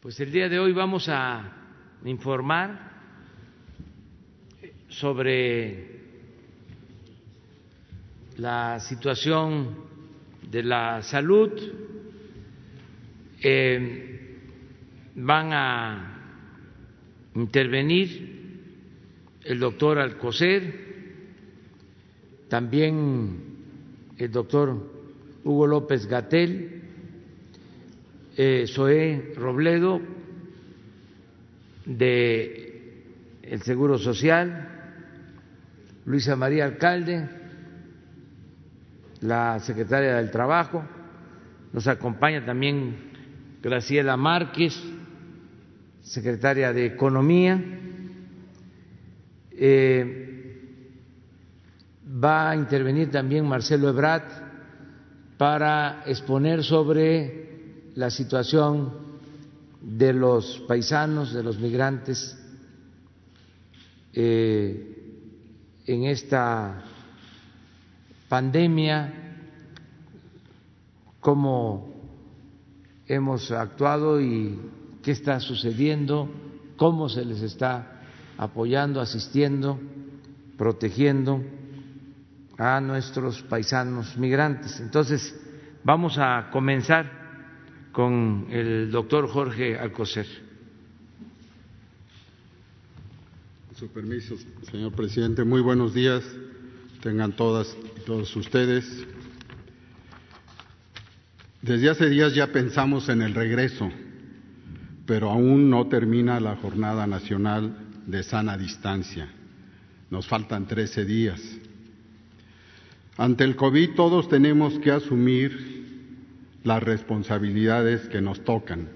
Pues el día de hoy vamos a informar sobre la situación de la salud. Eh, van a intervenir el doctor Alcocer, también el doctor Hugo López Gatel, eh, Zoé Robledo de el Seguro Social, Luisa María Alcalde, la secretaria del Trabajo, nos acompaña también Graciela Márquez, secretaria de Economía. Eh, va a intervenir también Marcelo Ebrat para exponer sobre la situación de los paisanos, de los migrantes eh, en esta pandemia, cómo hemos actuado y qué está sucediendo, cómo se les está apoyando, asistiendo, protegiendo a nuestros paisanos migrantes. Entonces, vamos a comenzar con el doctor Jorge Alcocer. Su permiso, señor presidente, muy buenos días. Tengan todas y todos ustedes. Desde hace días ya pensamos en el regreso pero aún no termina la Jornada Nacional de Sana Distancia. Nos faltan 13 días. Ante el COVID todos tenemos que asumir las responsabilidades que nos tocan,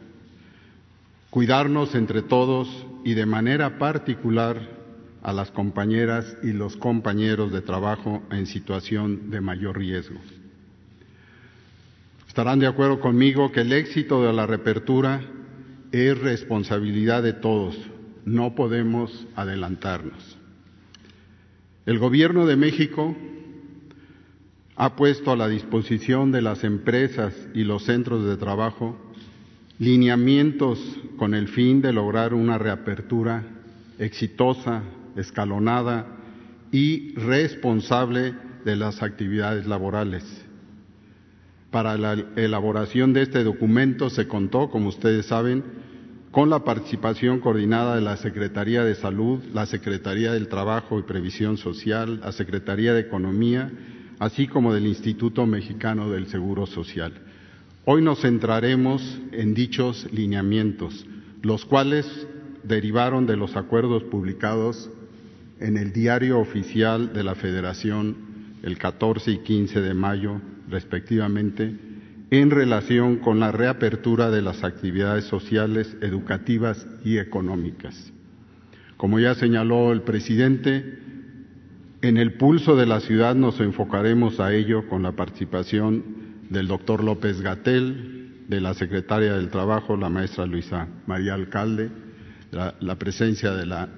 cuidarnos entre todos y de manera particular a las compañeras y los compañeros de trabajo en situación de mayor riesgo. Estarán de acuerdo conmigo que el éxito de la reapertura es responsabilidad de todos, no podemos adelantarnos. El Gobierno de México ha puesto a la disposición de las empresas y los centros de trabajo lineamientos con el fin de lograr una reapertura exitosa, escalonada y responsable de las actividades laborales. Para la elaboración de este documento se contó, como ustedes saben, con la participación coordinada de la Secretaría de Salud, la Secretaría del Trabajo y Previsión Social, la Secretaría de Economía, así como del Instituto Mexicano del Seguro Social. Hoy nos centraremos en dichos lineamientos, los cuales derivaron de los acuerdos publicados en el Diario Oficial de la Federación el 14 y 15 de mayo, respectivamente, en relación con la reapertura de las actividades sociales, educativas y económicas. Como ya señaló el presidente, en el pulso de la ciudad nos enfocaremos a ello con la participación del doctor López Gatel, de la secretaria del Trabajo, la maestra Luisa María Alcalde, la, presencia de la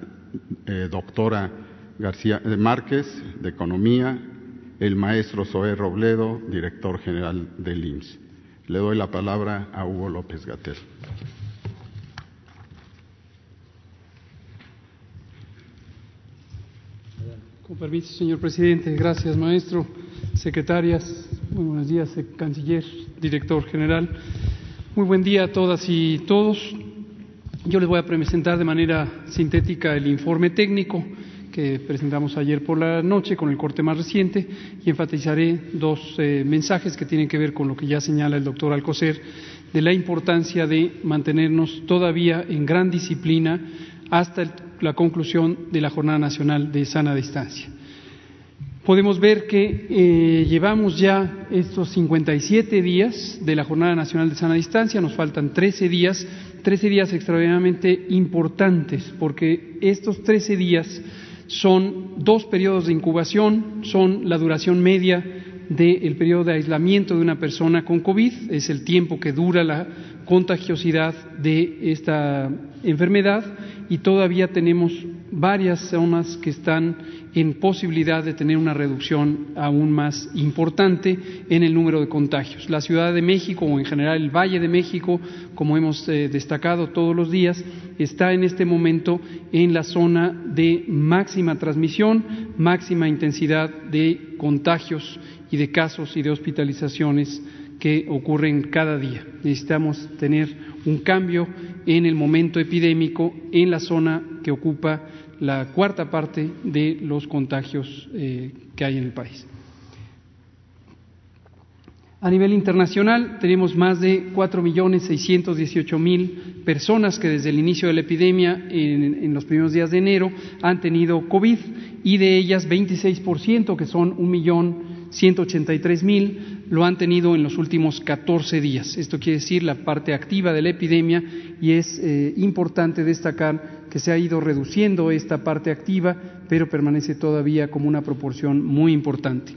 eh, doctora García eh, Márquez, de Economía, el maestro Zoé Robledo, director general del IMSS. Le doy la palabra a Hugo López Gatel. Con permiso, señor presidente. Gracias, maestro. Secretarias, muy buenos días, canciller, director general. Muy buen día a todas y todos. Yo les voy a presentar de manera sintética el informe técnico que presentamos ayer por la noche con el corte más reciente y enfatizaré dos eh, mensajes que tienen que ver con lo que ya señala el doctor Alcocer de la importancia de mantenernos todavía en gran disciplina hasta la conclusión de la Jornada Nacional de Sana Distancia. Podemos ver que eh, llevamos ya estos 57 días de la Jornada Nacional de Sana Distancia, nos faltan 13 días, 13 días extraordinariamente importantes, porque estos 13 días son dos periodos de incubación, son la duración media del periodo de aislamiento de una persona con COVID, es el tiempo que dura la contagiosidad de esta enfermedad y todavía tenemos varias zonas que están en posibilidad de tener una reducción aún más importante en el número de contagios. La Ciudad de México o en general el Valle de México, como hemos eh, destacado todos los días, está en este momento en la zona de máxima transmisión, máxima intensidad de contagios y de casos y de hospitalizaciones que ocurren cada día. Necesitamos tener un cambio en el momento epidémico en la zona que ocupa la cuarta parte de los contagios eh, que hay en el país. A nivel internacional tenemos más de 4.618.000 personas que desde el inicio de la epidemia en, en, los primeros días de enero han tenido COVID y de ellas 26%, que son 1.183.000, lo han tenido en los últimos 14 días. Esto quiere decir la parte activa de la epidemia y es eh, importante destacar que se ha ido reduciendo esta parte activa, pero permanece todavía como una proporción muy importante.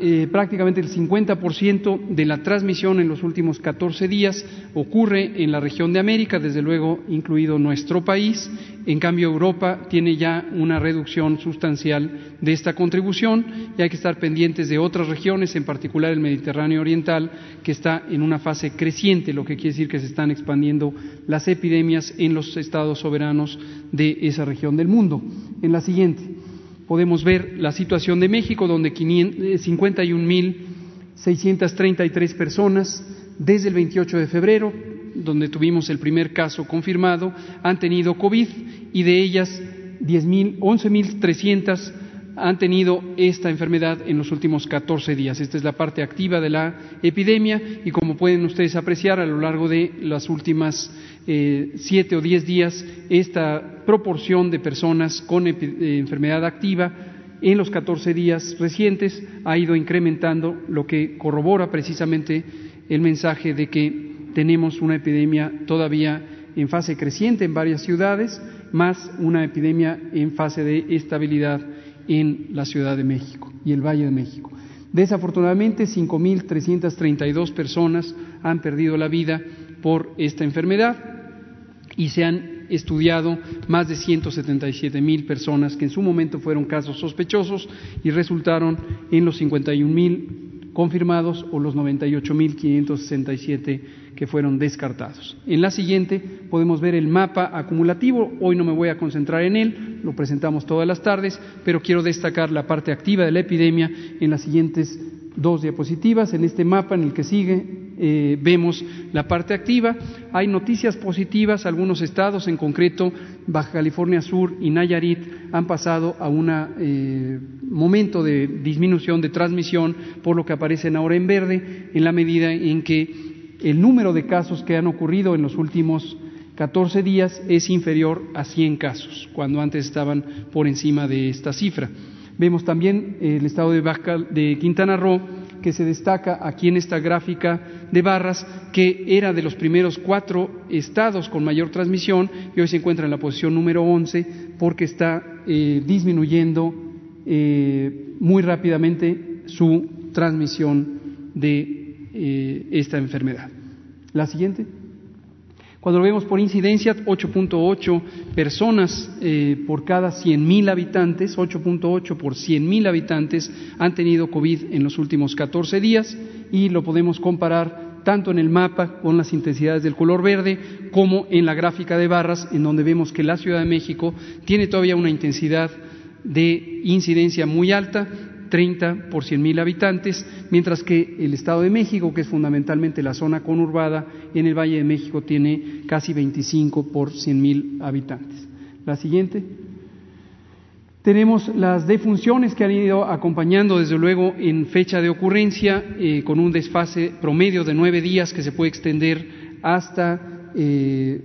Eh, prácticamente el 50% de la transmisión en los últimos 14 días ocurre en la región de América, desde luego incluido nuestro país. En cambio, Europa tiene ya una reducción sustancial de esta contribución y hay que estar pendientes de otras regiones, en particular el Mediterráneo Oriental, que está en una fase creciente, lo que quiere decir que se están expandiendo las epidemias en los estados soberanos de esa región del mundo. En la siguiente podemos ver la situación de México, donde 51.633 eh, personas desde el 28 de febrero, donde tuvimos el primer caso confirmado, han tenido COVID y de ellas 11.300 han tenido esta enfermedad en los últimos 14 días. Esta es la parte activa de la epidemia y como pueden ustedes apreciar a lo largo de las últimas eh, siete o diez días, esta proporción de personas con eh, enfermedad activa en los 14 días recientes ha ido incrementando, lo que corrobora precisamente el mensaje de que tenemos una epidemia todavía en fase creciente en varias ciudades, más una epidemia en fase de estabilidad en la Ciudad de México y el Valle de México. Desafortunadamente, 5.332 personas han perdido la vida por esta enfermedad y se han estudiado más de 177 mil personas que en su momento fueron casos sospechosos y resultaron en los 51 mil confirmados o los 98 mil 567 que fueron descartados. En la siguiente podemos ver el mapa acumulativo. Hoy no me voy a concentrar en él, lo presentamos todas las tardes, pero quiero destacar la parte activa de la epidemia en las siguientes dos diapositivas. En este mapa, en el que sigue, eh, vemos la parte activa. Hay noticias positivas. Algunos estados, en concreto Baja California Sur y Nayarit, han pasado a un eh, momento de disminución de transmisión, por lo que aparecen ahora en verde, en la medida en que el número de casos que han ocurrido en los últimos 14 días es inferior a 100 casos, cuando antes estaban por encima de esta cifra. Vemos también el estado de, de Quintana Roo, que se destaca aquí en esta gráfica de barras, que era de los primeros cuatro estados con mayor transmisión y hoy se encuentra en la posición número 11 porque está eh, disminuyendo eh, muy rápidamente su transmisión de eh, esta enfermedad. La siguiente. Cuando lo vemos por incidencia, 8.8 personas eh, por cada 100.000 habitantes, 8.8 por 100.000 habitantes han tenido COVID en los últimos 14 días y lo podemos comparar tanto en el mapa con las intensidades del color verde como en la gráfica de barras, en donde vemos que la Ciudad de México tiene todavía una intensidad de incidencia muy alta 30 por 100 mil habitantes, mientras que el Estado de México, que es fundamentalmente la zona conurbada en el Valle de México, tiene casi 25 por 100 mil habitantes. La siguiente. Tenemos las defunciones que han ido acompañando, desde luego, en fecha de ocurrencia, eh, con un desfase promedio de nueve días que se puede extender hasta eh,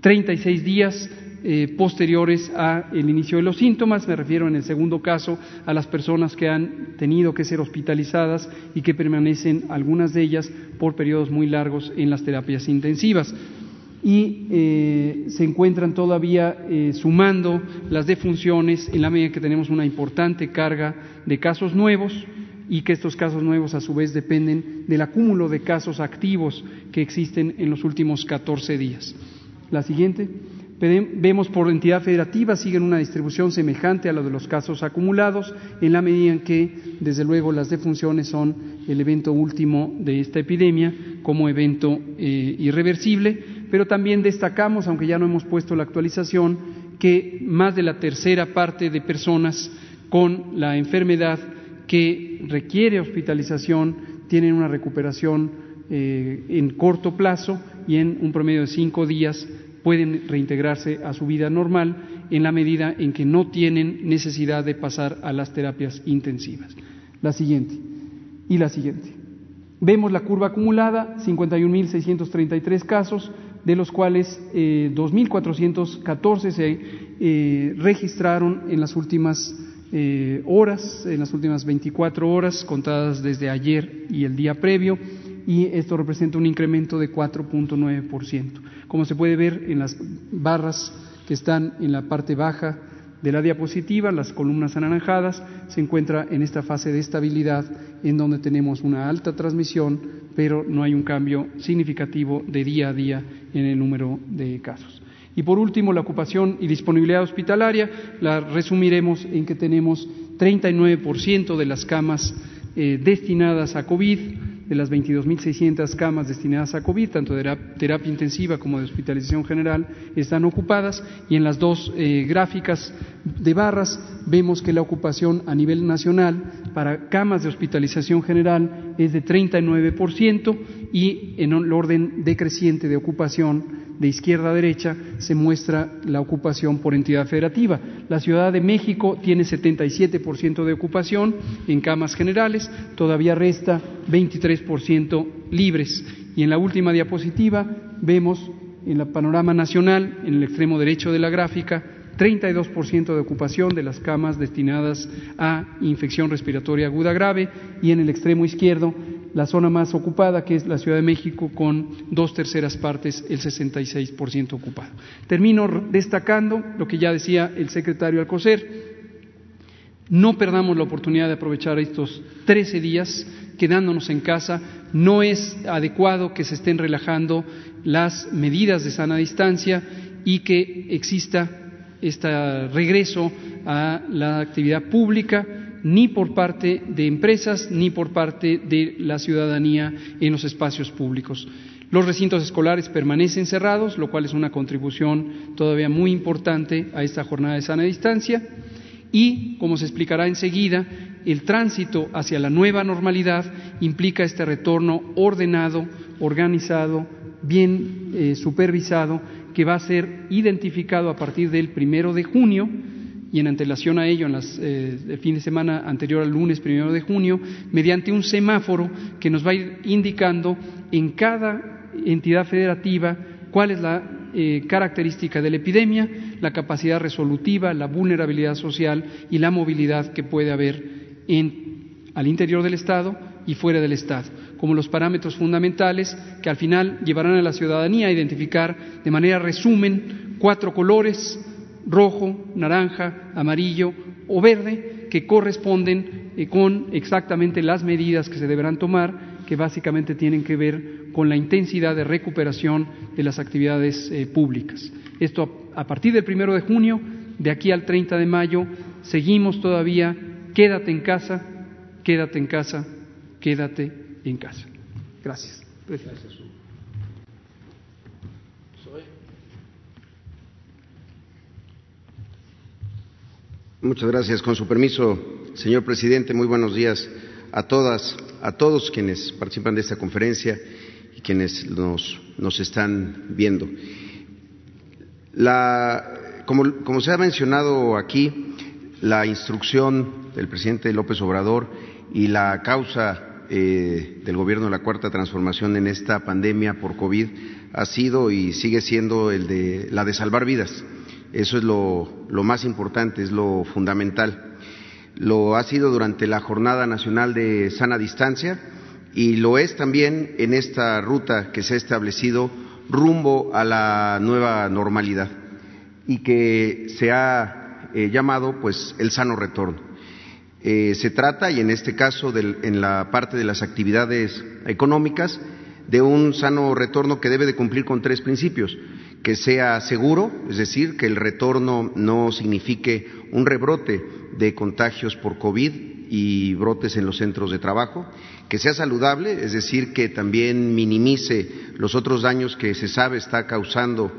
36 días eh, posteriores al inicio de los síntomas. Me refiero en el segundo caso a las personas que han tenido que ser hospitalizadas y que permanecen, algunas de ellas, por periodos muy largos en las terapias intensivas. Y eh, se encuentran todavía eh, sumando las defunciones en la medida que tenemos una importante carga de casos nuevos y que estos casos nuevos a su vez dependen del acúmulo de casos activos que existen en los últimos 14 días. La siguiente Vemos por entidad federativa siguen una distribución semejante a la de los casos acumulados, en la medida en que, desde luego, las defunciones son el evento último de esta epidemia como evento eh, irreversible, pero también destacamos, aunque ya no hemos puesto la actualización, que más de la tercera parte de personas con la enfermedad que requiere hospitalización tienen una recuperación eh, en corto plazo y en un promedio de cinco días pueden reintegrarse a su vida normal en la medida en que no tienen necesidad de pasar a las terapias intensivas. La siguiente y la siguiente. Vemos la curva acumulada, 51.633 casos, de los cuales 2.414 eh, se eh, registraron en las últimas eh, horas, en las últimas 24 horas, contadas desde ayer y el día previo, y esto representa un incremento de 4.9%. Como se puede ver en las barras que están en la parte baja de la diapositiva, las columnas anaranjadas, se encuentra en esta fase de estabilidad en donde tenemos una alta transmisión, pero no hay un cambio significativo de día a día en el número de casos. Y por último, la ocupación y disponibilidad hospitalaria, la resumiremos en que tenemos 39% de las camas eh, destinadas a COVID, de las 22.600 camas destinadas a COVID, tanto de terapia intensiva como de hospitalización general, están ocupadas. Y en las dos eh, gráficas de barras vemos que la ocupación a nivel nacional para camas de hospitalización general es de 39% y en el orden decreciente de ocupación de izquierda a derecha se muestra la ocupación por entidad federativa. La Ciudad de México tiene 77% de ocupación en camas generales, todavía resta 23% libres. Y en la última diapositiva vemos en el panorama nacional, en el extremo derecho de la gráfica, 32% de ocupación de las camas destinadas a infección respiratoria aguda grave y en el extremo izquierdo la zona más ocupada, que es la Ciudad de México, con dos terceras partes, el 66% ocupado. Termino destacando lo que ya decía el secretario Alcocer. No perdamos la oportunidad de aprovechar estos 13 días quedándonos en casa. No es adecuado que se estén relajando las medidas de sana distancia y que exista este regreso a la actividad pública ni por parte de empresas ni por parte de la ciudadanía en los espacios públicos. Los recintos escolares permanecen cerrados, lo cual es una contribución todavía muy importante a esta jornada de sana distancia. Y, como se explicará enseguida, el tránsito hacia la nueva normalidad implica este retorno ordenado, organizado, bien eh, supervisado, que va a ser identificado a partir del primero de junio y en antelación a ello, en las, eh, el fin de semana anterior al lunes primero de junio, mediante un semáforo que nos va a ir indicando en cada entidad federativa cuál es la eh, característica de la epidemia, la capacidad resolutiva, la vulnerabilidad social y la movilidad que puede haber al interior del Estado y fuera del Estado, como los parámetros fundamentales que al final llevarán a la ciudadanía a identificar de manera resumen cuatro colores rojo, naranja, amarillo o verde, que corresponden eh, con exactamente las medidas que se deberán tomar, que básicamente tienen que ver con la intensidad de recuperación de las actividades eh, públicas. Esto a partir del primero de junio, de aquí al 30 de mayo, seguimos todavía, quédate en casa, quédate en casa, quédate en casa. Gracias. Gracias. Muchas gracias. Con su permiso, señor presidente, muy buenos días a todas, a todos quienes participan de esta conferencia y quienes nos, nos están viendo. La, como, se ha mencionado aquí, la instrucción del presidente López Obrador y la causa eh, del gobierno de la Cuarta Transformación en esta pandemia por COVID ha sido y sigue siendo el de, la de salvar vidas eso es lo, más importante, es lo fundamental. Lo ha sido durante la Jornada Nacional de Sana Distancia y lo es también en esta ruta que se ha establecido rumbo a la nueva normalidad y que se ha eh, llamado pues el sano retorno. Eh, se trata, y en este caso en la parte de las actividades económicas, de un sano retorno que debe de cumplir con tres principios que sea seguro, es decir, que el retorno no signifique un rebrote de contagios por COVID y brotes en los centros de trabajo, que sea saludable, es decir, que también minimice los otros daños que se sabe está causando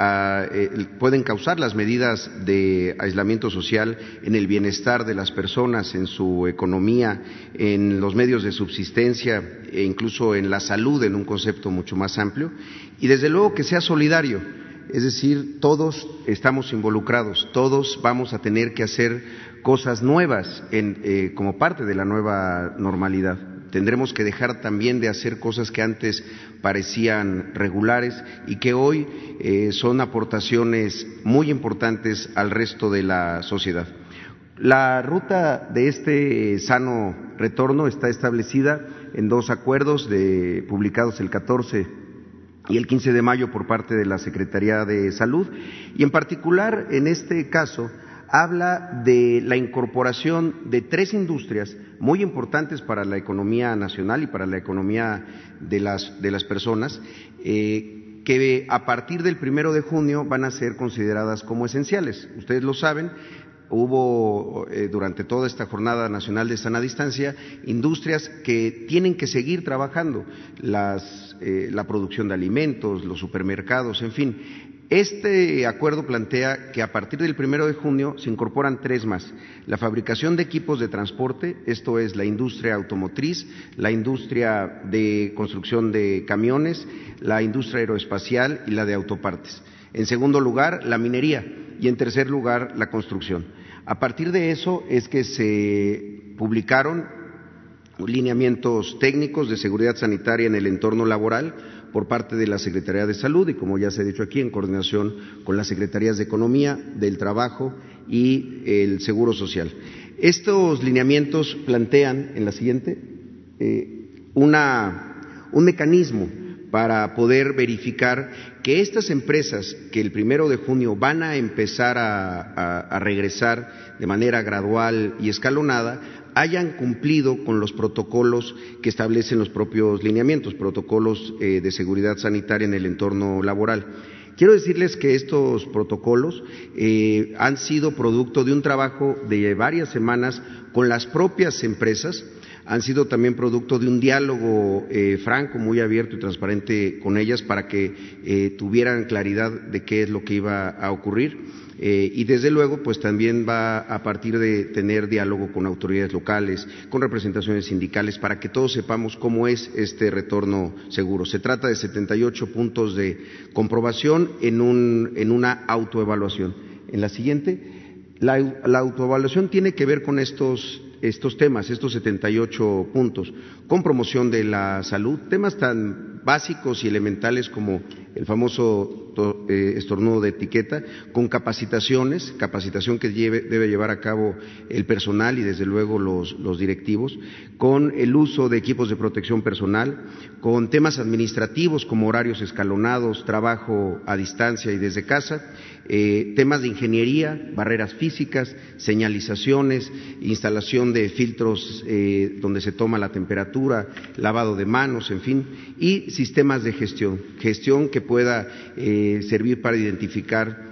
eh, pueden causar las medidas de aislamiento social en el bienestar de las personas, en su economía, en los medios de subsistencia e incluso en la salud en un concepto mucho más amplio y desde luego que sea solidario, es decir, todos estamos involucrados, todos vamos a tener que hacer cosas nuevas eh, como parte de la nueva normalidad. Tendremos que dejar también de hacer cosas que antes parecían regulares y que hoy eh, son aportaciones muy importantes al resto de la sociedad. La ruta de este sano retorno está establecida en dos acuerdos publicados el 14 y el 15 de mayo por parte de la Secretaría de Salud y en particular en este caso habla de la incorporación de tres industrias muy importantes para la economía nacional y para la economía de las, de las personas, eh, que a partir del primero de junio van a ser consideradas como esenciales. Ustedes lo saben, hubo eh, durante toda esta jornada nacional de sana distancia industrias que tienen que seguir trabajando, las, eh, la producción de alimentos, los supermercados, en fin. Este acuerdo plantea que a partir del primero de junio se incorporan tres más. La fabricación de equipos de transporte, esto es la industria automotriz, la industria de construcción de camiones, la industria aeroespacial y la de autopartes. En segundo lugar, la minería y en tercer lugar, la construcción. A partir de eso es que se publicaron lineamientos técnicos de seguridad sanitaria en el entorno laboral por parte de la Secretaría de Salud y, como ya se ha dicho aquí, en coordinación con las Secretarías de Economía, del Trabajo y el Seguro Social. Estos lineamientos plantean, en la siguiente, eh, un mecanismo para poder verificar que estas empresas que el primero de junio van a empezar a regresar de manera gradual y escalonada hayan cumplido con los protocolos que establecen los propios lineamientos, protocolos eh, de seguridad sanitaria en el entorno laboral. Quiero decirles que estos protocolos eh, han sido producto de un trabajo de varias semanas con las propias empresas, han sido también producto de un diálogo eh, franco, muy abierto y transparente con ellas para que tuvieran claridad de qué es lo que iba a ocurrir. Eh, y desde luego, pues también va a partir de tener diálogo con autoridades locales, con representaciones sindicales, para que todos sepamos cómo es este retorno seguro. Se trata de 78 puntos de comprobación en, un, en una autoevaluación. En la siguiente, la, la autoevaluación tiene que ver con estos estos temas, estos 78 puntos, con promoción de la salud, temas tan básicos y elementales como el famoso eh, estornudo de etiqueta, con capacitaciones, capacitación que debe llevar a cabo el personal y desde luego los, directivos, con el uso de equipos de protección personal, con temas administrativos como horarios escalonados, trabajo a distancia y desde casa, eh, temas de ingeniería, barreras físicas, señalizaciones, instalación de filtros eh, donde se toma la temperatura, lavado de manos, en fin, y sistemas de gestión, gestión que pueda eh, servir para identificar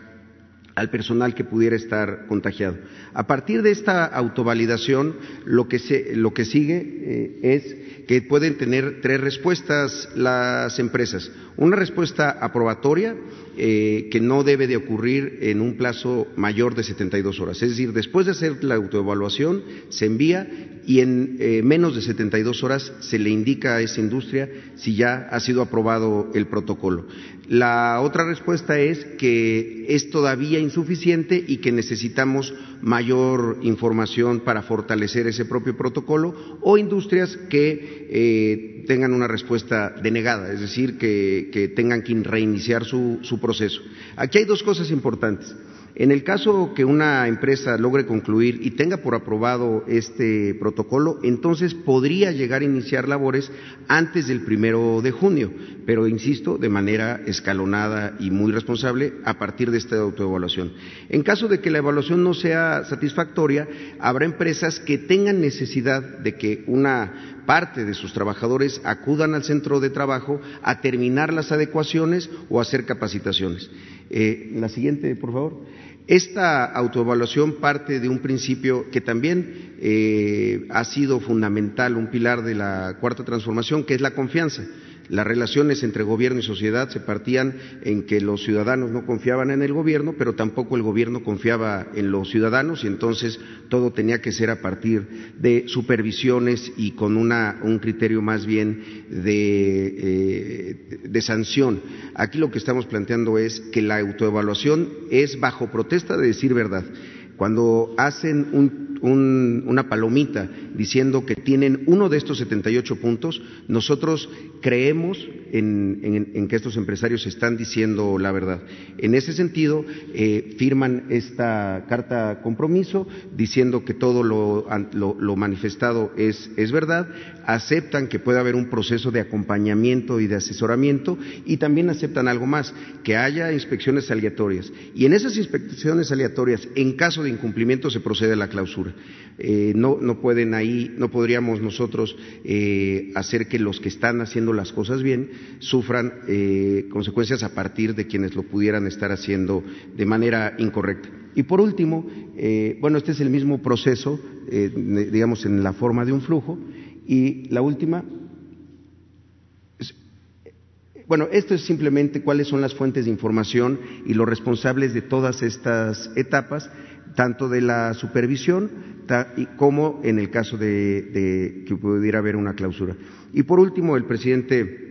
al personal que pudiera estar contagiado. A partir de esta autovalidación, lo que, lo que sigue es que pueden tener tres respuestas las empresas. Una respuesta aprobatoria, eh, que no debe de ocurrir en un plazo mayor de 72 horas. Es decir, después de hacer la autoevaluación, se envía y en eh, menos de 72 horas se le indica a esa industria si ya ha sido aprobado el protocolo. La otra respuesta es que es todavía insuficiente y que necesitamos mayor información para fortalecer ese propio protocolo o industrias que eh, tengan una respuesta denegada, es decir, que, tengan que reiniciar su, su proceso. Aquí hay dos cosas importantes. En el caso que una empresa logre concluir y tenga por aprobado este protocolo, entonces podría llegar a iniciar labores antes del primero de junio, pero insisto, de manera escalonada y muy responsable a partir de esta autoevaluación. En caso de que la evaluación no sea satisfactoria, habrá empresas que tengan necesidad de que una parte de sus trabajadores acudan al centro de trabajo a terminar las adecuaciones o hacer capacitaciones. Eh, la siguiente, por favor. Esta autoevaluación parte de un principio que también eh, ha sido fundamental, un pilar de la cuarta transformación, que es la confianza. Las relaciones entre gobierno y sociedad se partían en que los ciudadanos no confiaban en el gobierno, pero tampoco el gobierno confiaba en los ciudadanos y entonces todo tenía que ser a partir de supervisiones y con un criterio más bien de, eh, de sanción. Aquí lo que estamos planteando es que la autoevaluación es bajo protesta de decir verdad. Cuando hacen un una palomita diciendo que tienen uno de estos 78 puntos, nosotros creemos en, que estos empresarios están diciendo la verdad. En ese sentido, eh, firman esta carta compromiso diciendo que todo lo, manifestado es, es verdad, aceptan que puede haber un proceso de acompañamiento y de asesoramiento y también aceptan algo más, que haya inspecciones aleatorias. Y en esas inspecciones aleatorias, en caso de incumplimiento, se procede a la clausura. Eh, no, no, pueden ahí, no podríamos nosotros eh, hacer que los que están haciendo las cosas bien sufran eh, consecuencias a partir de quienes lo pudieran estar haciendo de manera incorrecta. Y por último, bueno, este es el mismo proceso, digamos, en la forma de un flujo. Y la última, bueno, esto es simplemente cuáles son las fuentes de información y los responsables de todas estas etapas, tanto de la supervisión como en el caso de, que pudiera haber una clausura. Y por último, el presidente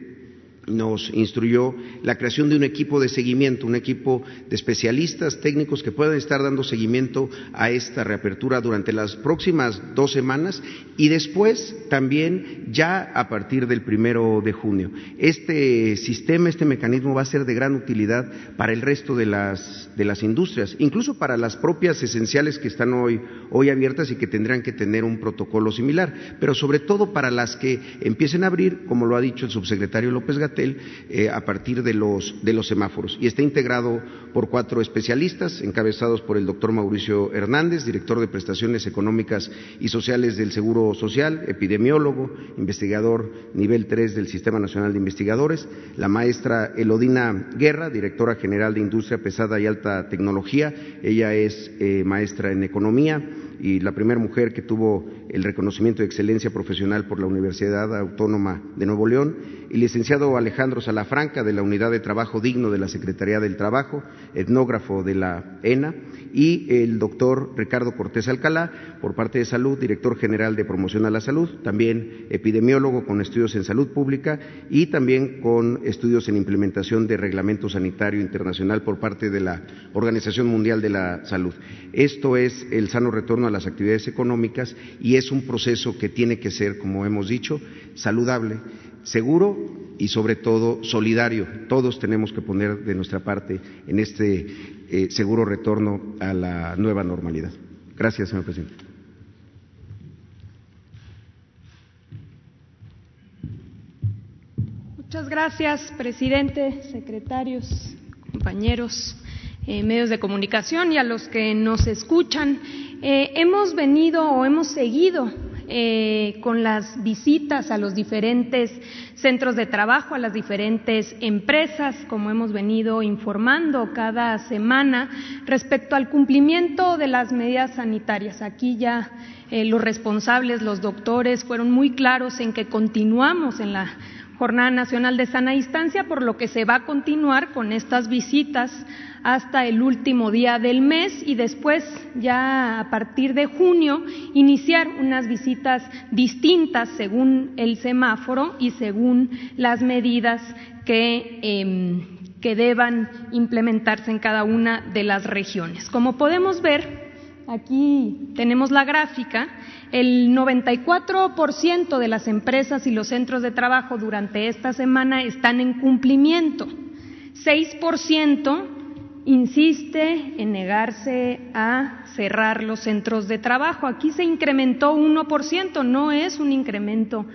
nos instruyó la creación de un equipo de seguimiento, un equipo de especialistas técnicos que puedan estar dando seguimiento a esta reapertura durante las próximas dos semanas y después también ya a partir del primero de junio. Este sistema, este mecanismo va a ser de gran utilidad para el resto de las, de las industrias, incluso para las propias esenciales que están hoy, hoy abiertas y que tendrán que tener un protocolo similar, pero sobre todo para las que empiecen a abrir, como lo ha dicho el subsecretario López Eh, a partir de los, de los semáforos. Y está integrado por cuatro especialistas, encabezados por el doctor Mauricio Hernández, director de prestaciones económicas y sociales del Seguro Social, epidemiólogo, investigador nivel 3 del Sistema Nacional de Investigadores, la maestra Elodina Guerra, directora general de Industria Pesada y Alta Tecnología, ella es eh, maestra en economía y la primera mujer que tuvo el reconocimiento de excelencia profesional por la Universidad Autónoma de Nuevo León, y licenciado Alejandro Salafranca de la Unidad de Trabajo Digno de la Secretaría del Trabajo, etnógrafo de la ENA, y el doctor Ricardo Cortés Alcalá, por parte de Salud, director general de Promoción a la Salud, también epidemiólogo con estudios en salud pública y también con estudios en implementación de reglamento sanitario internacional por parte de la Organización Mundial de la Salud. Esto es el sano retorno a las actividades económicas y es un proceso que tiene que ser, como hemos dicho, saludable, seguro y sobre todo solidario. Todos tenemos que poner de nuestra parte en este eh, seguro retorno a la nueva normalidad. Gracias, señor presidente. Muchas gracias, presidente, secretarios, compañeros, eh, medios de comunicación y a los que nos escuchan. Eh, hemos venido o hemos seguido eh, con las visitas a los diferentes centros de trabajo, a las diferentes empresas, como hemos venido informando cada semana, respecto al cumplimiento de las medidas sanitarias. Aquí ya eh, los responsables, los doctores, fueron muy claros en que continuamos en la Jornada Nacional de Sana Distancia, por lo que se va a continuar con estas visitas hasta el último día del mes y después, ya a partir de junio, iniciar unas visitas distintas según el semáforo y según las medidas que, em, que deban implementarse en cada una de las regiones. Como podemos ver, aquí tenemos la gráfica, el 94% de las empresas y los centros de trabajo durante esta semana están en cumplimiento. 6% insiste en negarse a cerrar los centros de trabajo. Aquí se incrementó 1%, no es un incremento,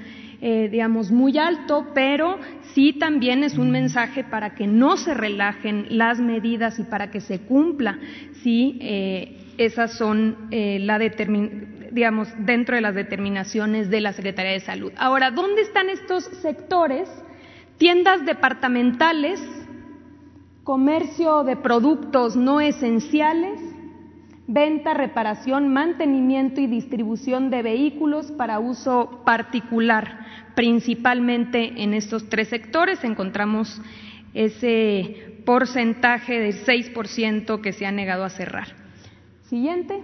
eh, digamos, muy alto, pero sí también es un mensaje para que no se relajen las medidas y para que se cumpla, sí, eh, esas son eh, la digamos, dentro de las determinaciones de la Secretaría de Salud. Ahora, ¿dónde están estos sectores? Tiendas departamentales, comercio de productos no esenciales, venta, reparación, mantenimiento y distribución de vehículos para uso particular. Principalmente en estos tres sectores encontramos ese porcentaje del 6% que se ha negado a cerrar. Siguiente.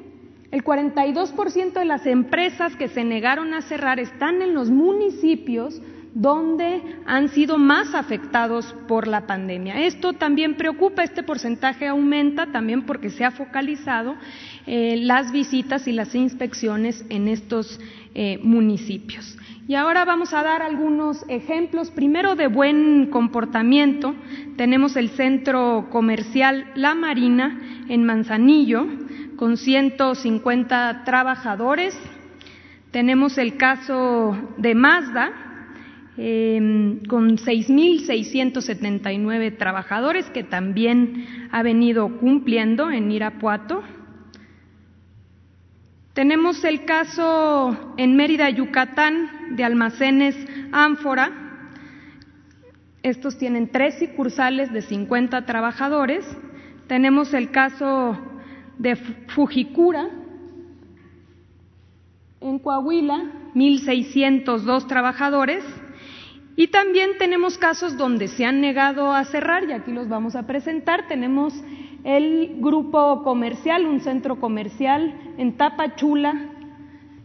El 42% de las empresas que se negaron a cerrar están en los municipios donde han sido más afectados por la pandemia. Esto también preocupa, este porcentaje aumenta también porque se ha focalizado eh, las visitas y las inspecciones en estos eh, municipios. Y ahora vamos a dar algunos ejemplos. Primero de buen comportamiento, tenemos el centro comercial La Marina en Manzanillo, con 150 trabajadores. Tenemos el caso de Mazda, eh, con 6.679 trabajadores que también ha venido cumpliendo en Irapuato. Tenemos el caso en Mérida, Yucatán, de almacenes Ánfora. Estos tienen tres sucursales de 50 trabajadores. Tenemos el caso de Fujikura, en Coahuila, 1.602 trabajadores. Y también tenemos casos donde se han negado a cerrar, y aquí los vamos a presentar. Tenemos el grupo comercial, un centro comercial en Tapachula.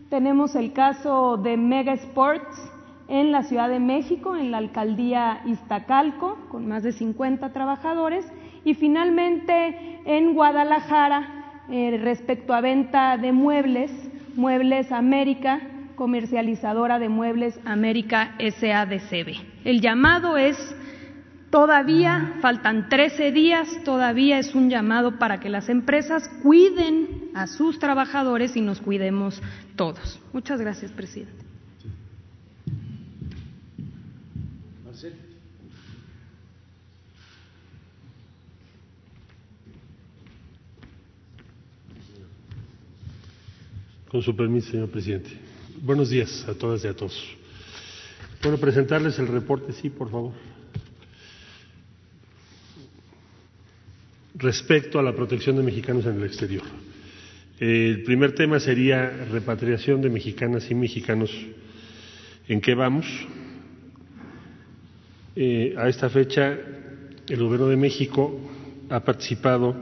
Tenemos el caso de Mega Sports en la Ciudad de México, en la alcaldía Iztacalco, con más de 50 trabajadores. Y finalmente en Guadalajara, eh, respecto a venta de muebles, Muebles América, comercializadora de muebles América SADCB. El llamado es todavía, faltan 13 días, todavía es un llamado para que las empresas cuiden a sus trabajadores y nos cuidemos todos. Muchas gracias, presidente. Con su permiso, señor presidente. Buenos días a todas y a todos. Bueno, presentarles el reporte, sí, por favor. Respecto a la protección de mexicanos en el exterior. El primer tema sería repatriación de mexicanas y mexicanos. ¿En qué vamos? Eh, a esta fecha, el Gobierno de México ha participado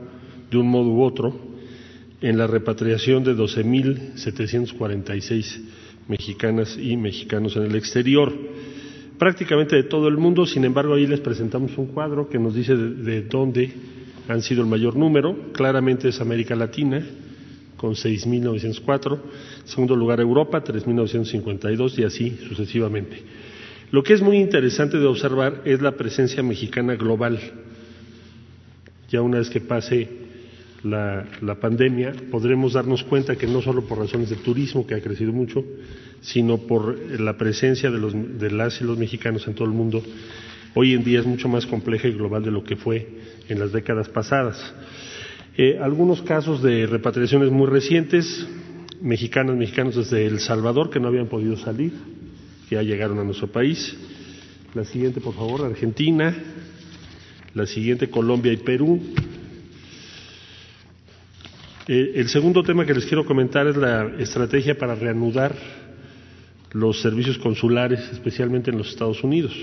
de un modo u otro en la repatriación de 12.746 mexicanas y mexicanos en el exterior, prácticamente de todo el mundo, sin embargo ahí les presentamos un cuadro que nos dice de, dónde han sido el mayor número, claramente es América Latina, con 6.904, segundo lugar Europa, 3.952 y así sucesivamente. Lo que es muy interesante de observar es la presencia mexicana global. Ya una vez que pase la, pandemia, podremos darnos cuenta que no solo por razones de turismo, que ha crecido mucho, sino por la presencia de, los, de las y los mexicanos en todo el mundo, hoy en día es mucho más compleja y global de lo que fue en las décadas pasadas. Eh, algunos casos de repatriaciones muy recientes, mexicanos, mexicanos desde El Salvador que no habían podido salir, que ya llegaron a nuestro país. La siguiente, por favor, Argentina. La siguiente, Colombia y Perú. Eh, el segundo tema que les quiero comentar es la estrategia para reanudar los servicios consulares, especialmente en los Estados Unidos.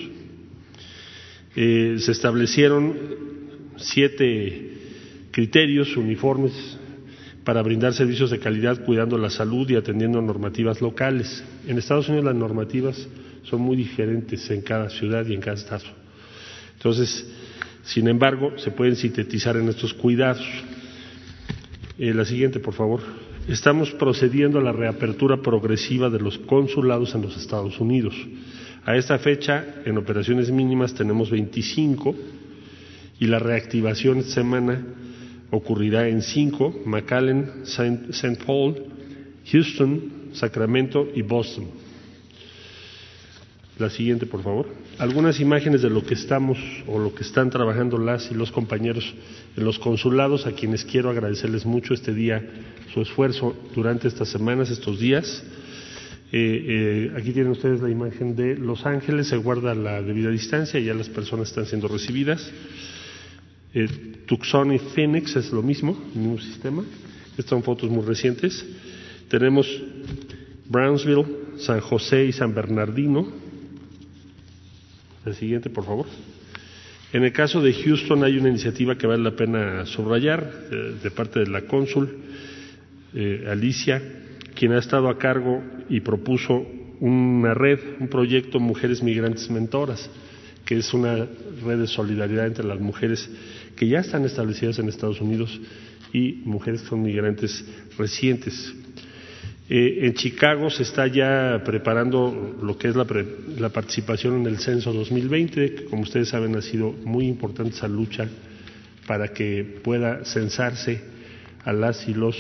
Eh, se establecieron siete criterios uniformes para brindar servicios de calidad cuidando la salud y atendiendo normativas locales. En Estados Unidos las normativas son muy diferentes en cada ciudad y en cada estado. Entonces, sin embargo, se pueden sintetizar en estos cuidados. Eh, la siguiente, por favor. Estamos procediendo a la reapertura progresiva de los consulados en los Estados Unidos. A esta fecha, en operaciones mínimas tenemos 25 y la reactivación esta semana ocurrirá en cinco, McAllen, St. Paul, Houston, Sacramento y Boston. La siguiente, por favor. Algunas imágenes de lo que estamos o lo que están trabajando las y los compañeros en los consulados, a quienes quiero agradecerles mucho este día su esfuerzo durante estas semanas, estos días. Eh, eh, aquí tienen ustedes la imagen de Los Ángeles, se guarda la debida distancia, ya las personas están siendo recibidas. Eh, Tucson y Phoenix es lo mismo, mismo sistema. Estas son fotos muy recientes. Tenemos Brownsville, San José y San Bernardino, el siguiente, por favor. En el caso de Houston hay una iniciativa que vale la pena subrayar eh, de parte de la cónsul eh, Alicia, quien ha estado a cargo y propuso una red, un proyecto Mujeres Migrantes Mentoras, que es una red de solidaridad entre las mujeres que ya están establecidas en Estados Unidos y mujeres que son migrantes recientes. Eh, en Chicago se está ya preparando lo que es la, participación en el censo 2020, que como ustedes saben ha sido muy importante esa lucha para que pueda censarse a las y los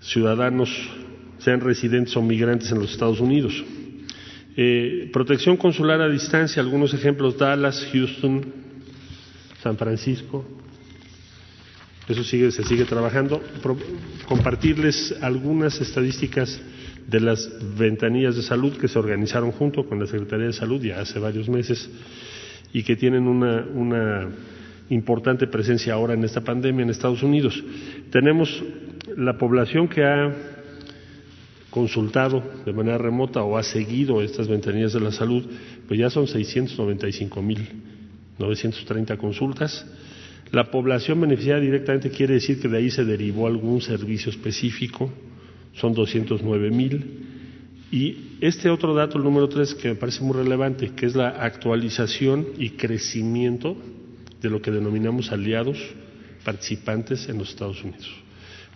ciudadanos, sean residentes o migrantes en los Estados Unidos. Eh, protección consular a distancia, algunos ejemplos, Dallas, Houston, San Francisco, eso sigue, se sigue trabajando. compartirles algunas estadísticas de las ventanillas de salud que se organizaron junto con la Secretaría de Salud ya hace varios meses y que tienen una, una importante presencia ahora en esta pandemia en Estados Unidos. Tenemos la población que ha consultado de manera remota o ha seguido estas ventanillas de la salud, pues ya son 695.930 consultas la población beneficiada directamente quiere decir que de ahí se derivó algún servicio específico, son 209 mil. Y este otro dato, el número tres, que me parece muy relevante, que es la actualización y crecimiento de lo que denominamos aliados participantes en los Estados Unidos.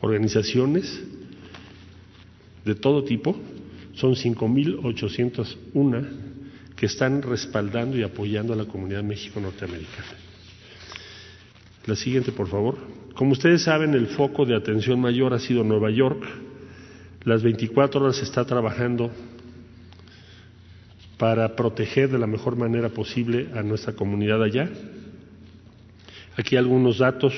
Organizaciones de todo tipo, son 5.801 que están respaldando y apoyando a la comunidad México norteamericana. La siguiente, por favor. Como ustedes saben, el foco de atención mayor ha sido Nueva York. Las 24 horas se está trabajando para proteger de la mejor manera posible a nuestra comunidad allá. Aquí algunos datos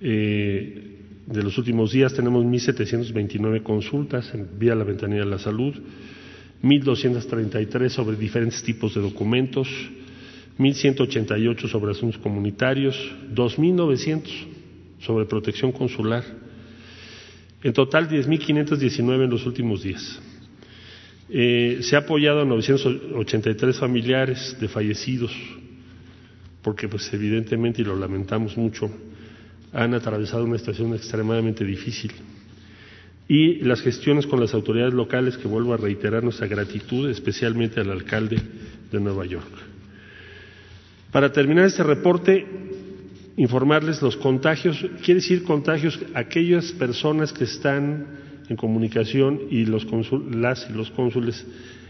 eh, de los últimos días. Tenemos 1.729 consultas en, vía la ventanilla de la salud, 1.233 sobre diferentes tipos de documentos, 1.188 sobre asuntos comunitarios, 2.900 sobre protección consular. En total, 10.519 en los últimos días. Eh, se ha apoyado a 983 familiares de fallecidos, porque pues evidentemente, y lo lamentamos mucho, han atravesado una situación extremadamente difícil. Y las gestiones con las autoridades locales, que vuelvo a reiterar nuestra gratitud, especialmente al alcalde de Nueva York. Para terminar este reporte, informarles los contagios, quiere decir contagios aquellas personas que están en comunicación y los las y los cónsules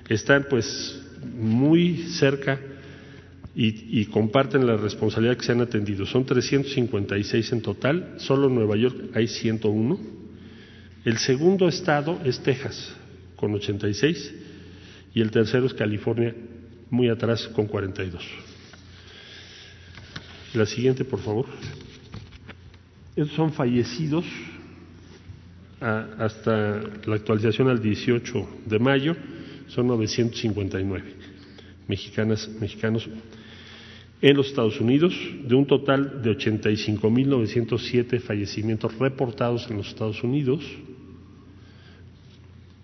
están pues muy cerca y, y, comparten la responsabilidad que se han atendido. Son 356 en total, solo en Nueva York hay 101. El segundo estado es Texas, con 86, y el tercero es California, muy atrás, con 42. La siguiente, por favor. Esos son fallecidos hasta la actualización al 18 de mayo, son 959 mexicanas, mexicanos en los Estados Unidos, de un total de 85.907 fallecimientos reportados en los Estados Unidos,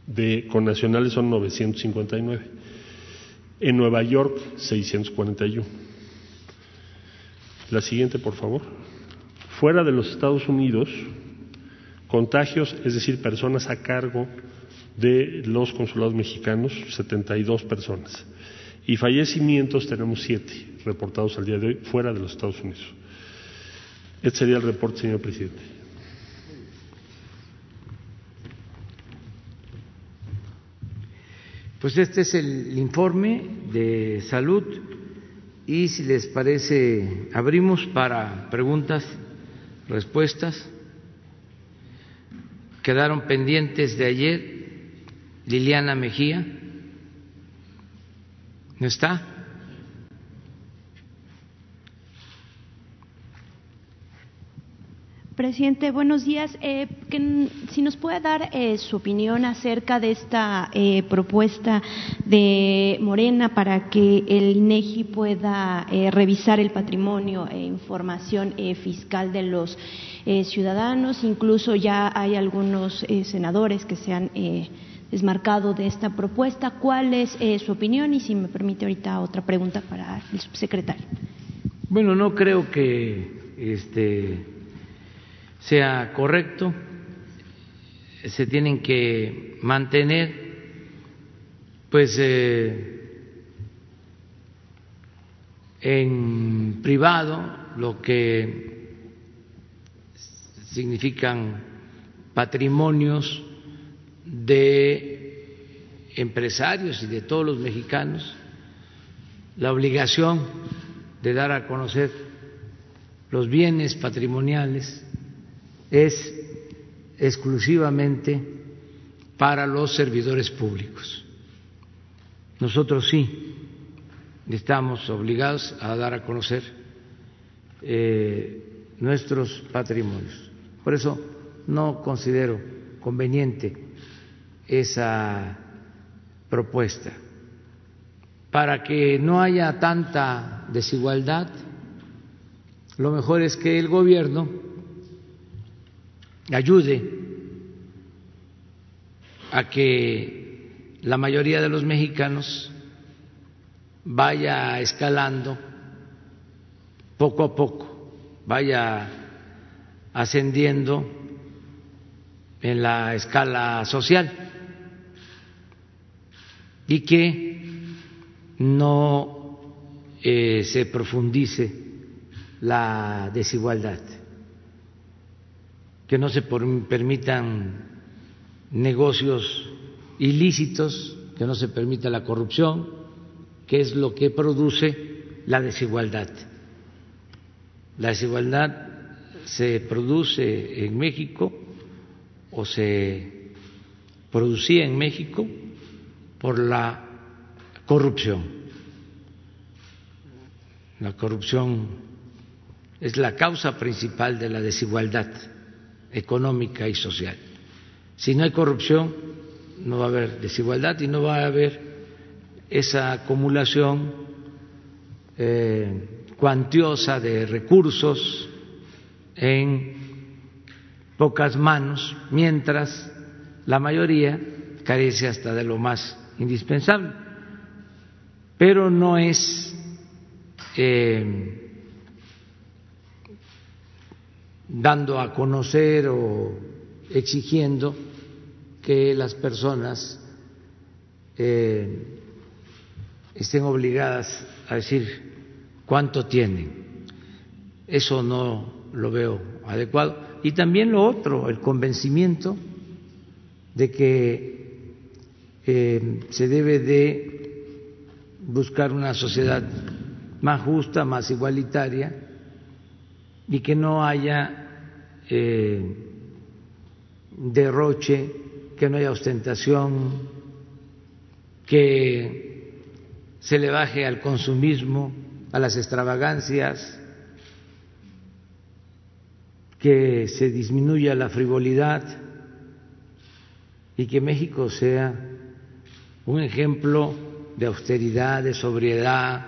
de con nacionales son 959, en Nueva York 641. La siguiente, por favor. Fuera de los Estados Unidos, contagios, es decir, personas a cargo de los consulados mexicanos, 72 personas. Y fallecimientos tenemos siete reportados al día de hoy fuera de los Estados Unidos. Este sería el reporte, señor presidente. Pues este es el informe de salud y si les parece, abrimos para preguntas, respuestas. Quedaron pendientes de ayer Liliana Mejía. ¿No está? Presidente, buenos días. Eh, si nos puede dar eh, su opinión acerca de esta eh, propuesta de Morena para que el INEGI pueda eh, revisar el patrimonio e información eh, fiscal de los eh, ciudadanos. Incluso ya hay algunos senadores que se han desmarcado de esta propuesta. ¿Cuál es su opinión? Y si me permite ahorita otra pregunta para el subsecretario. Bueno, no creo que este sea correcto, se tienen que mantener pues eh, en privado lo que significan patrimonios de empresarios y de todos los mexicanos, la obligación de dar a conocer los bienes patrimoniales es exclusivamente para los servidores públicos. Nosotros sí estamos obligados a dar a conocer eh, nuestros patrimonios. Por eso no considero conveniente esa propuesta. Para que no haya tanta desigualdad, lo mejor es que el gobierno ayude a que la mayoría de los mexicanos vaya escalando poco a poco, vaya ascendiendo en la escala social y que no eh, se profundice la desigualdad que no se permitan negocios ilícitos, que no se permita la corrupción, que es lo que produce la desigualdad. La desigualdad se produce en México o se producía en México por la corrupción. La corrupción es la causa principal de la desigualdad económica y social. Si no hay corrupción, no va a haber desigualdad y no va a haber esa acumulación eh, cuantiosa de recursos en pocas manos, mientras la mayoría carece hasta de lo más indispensable. Pero no es eh, dando a conocer o exigiendo que las personas eh, estén obligadas a decir cuánto tienen. Eso no lo veo adecuado. Y también lo otro, el convencimiento de que eh, se debe de buscar una sociedad más justa, más igualitaria, y que no haya eh, derroche, que no haya ostentación, que se le baje al consumismo, a las extravagancias, que se disminuya la frivolidad y que México sea un ejemplo de austeridad, de sobriedad,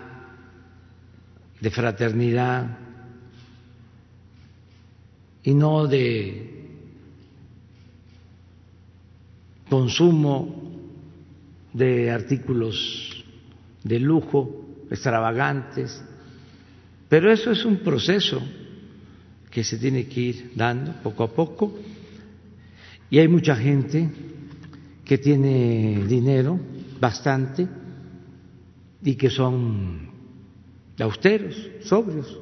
de fraternidad y no de consumo de artículos de lujo extravagantes, pero eso es un proceso que se tiene que ir dando poco a poco y hay mucha gente que tiene dinero, bastante, y que son austeros, sobrios.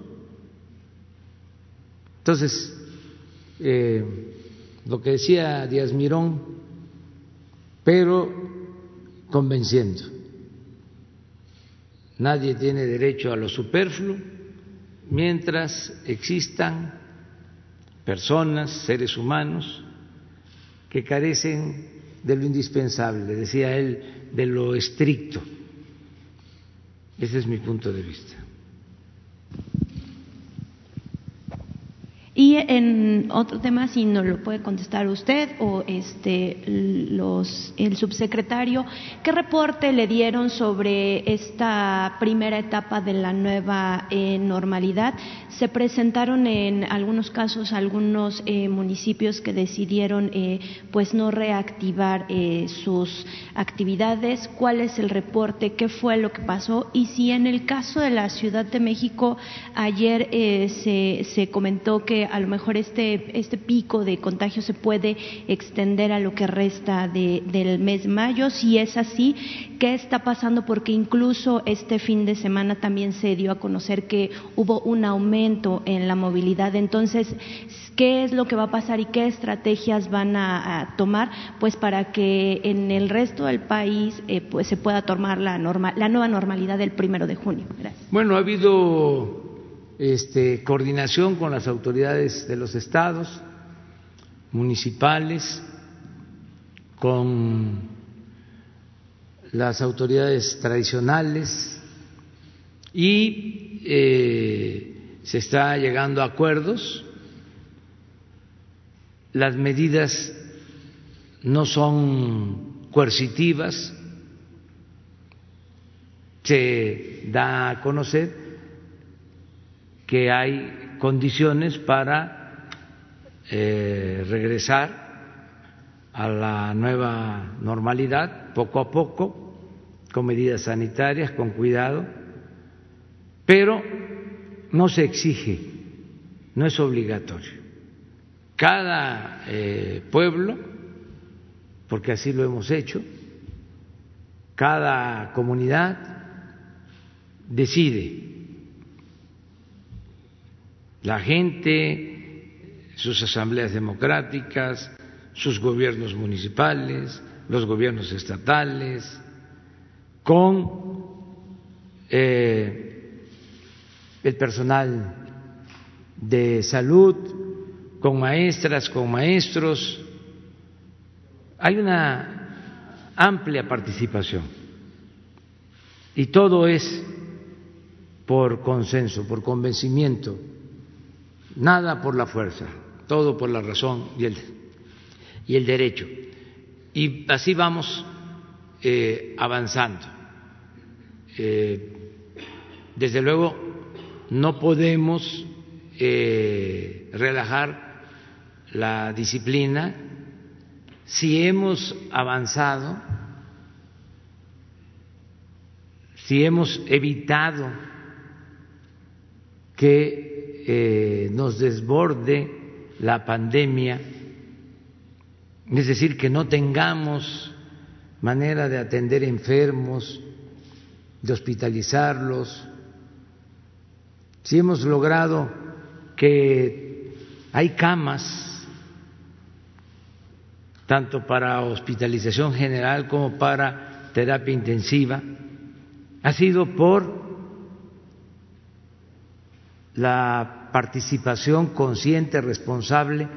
Entonces, eh, lo que decía Díaz Mirón, pero convenciendo. Nadie tiene derecho a lo superfluo mientras existan personas, seres humanos, que carecen de lo indispensable, decía él, de lo estricto. Ese es mi punto de vista. Y en otro tema, si no lo puede contestar usted o este los el subsecretario, ¿qué reporte le dieron sobre esta primera etapa de la nueva eh, normalidad? Se presentaron en algunos casos algunos eh, municipios que decidieron eh, pues no reactivar sus actividades. ¿Cuál es el reporte? ¿Qué fue lo que pasó? Y si en el caso de la Ciudad de México ayer se, se comentó que a lo mejor este, este pico de contagio se puede extender a lo que resta del mes de mayo. Si es así, ¿qué está pasando? Porque incluso este fin de semana también se dio a conocer que hubo un aumento en la movilidad. Entonces, ¿qué es lo que va a pasar y qué estrategias van a, tomar? Pues para que en el resto del país eh, pues se pueda tomar la, la nueva normalidad del primero de junio. Gracias. Bueno, ha habido este, coordinación con las autoridades de los estados, municipales, con las autoridades tradicionales y eh, se está llegando a acuerdos. Las medidas no son coercitivas, se da a conocer que hay condiciones para eh, regresar a la nueva normalidad poco a poco, con medidas sanitarias, con cuidado, pero no se exige, no es obligatorio. Cada eh, pueblo, porque así lo hemos hecho, cada comunidad decide la gente, sus asambleas democráticas, sus gobiernos municipales, los gobiernos estatales, con eh, el personal de salud, con maestras, con maestros. Hay una amplia participación y todo es por consenso, por convencimiento Nada por la fuerza, todo por la razón y el, y el derecho. Y así vamos eh, avanzando. Eh, desde luego, no podemos eh, relajar la disciplina si hemos avanzado, si hemos evitado que eh, nos desborde la pandemia, es decir, que no tengamos manera de atender enfermos, de hospitalizarlos, si hemos logrado que hay camas tanto para hospitalización general como para terapia intensiva, ha sido por la participación consciente, responsable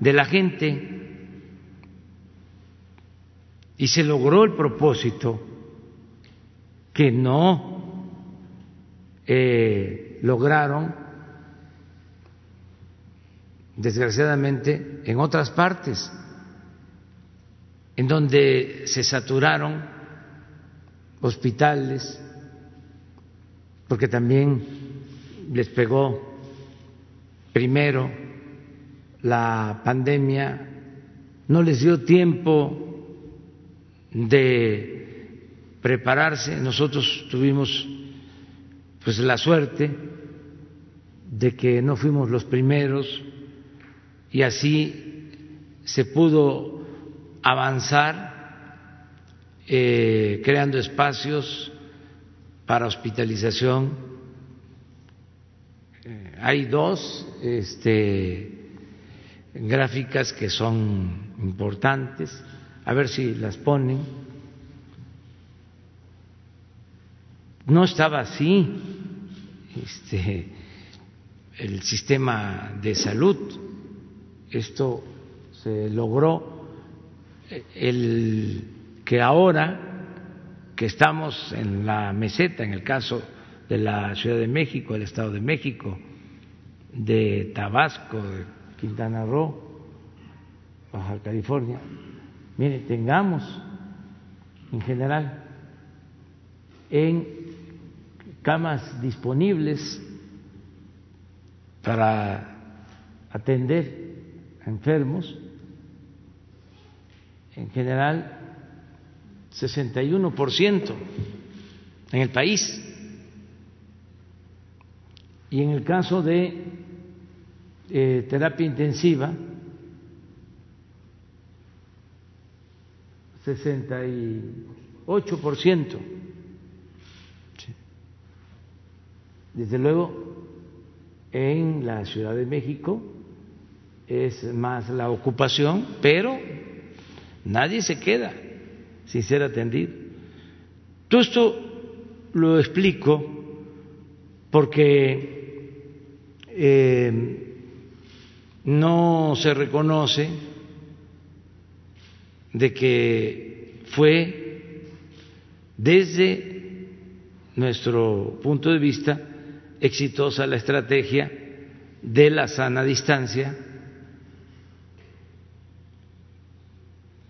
de la gente. Y se logró el propósito que no eh, lograron desgraciadamente en otras partes en donde se saturaron hospitales porque también les pegó primero la pandemia, no les dio tiempo de prepararse. Nosotros tuvimos pues la suerte de que no fuimos los primeros y así se pudo avanzar eh, creando espacios para hospitalización hay dos este, gráficas que son importantes, a ver si las ponen. No estaba así este, el sistema de salud. Esto se logró el que ahora que estamos en la meseta, en el caso de la Ciudad de México, el Estado de México, de Tabasco, de Quintana Roo, Baja California, mire, tengamos en general en camas disponibles para atender a enfermos, en general 61% en el país. Y en el caso de eh, terapia intensiva, 68%. Desde luego, en la Ciudad de México es más la ocupación, pero nadie se queda sin ser atendido. Todo esto lo explico porque eh, no se reconoce de que fue desde nuestro punto de vista exitosa la estrategia de la sana distancia,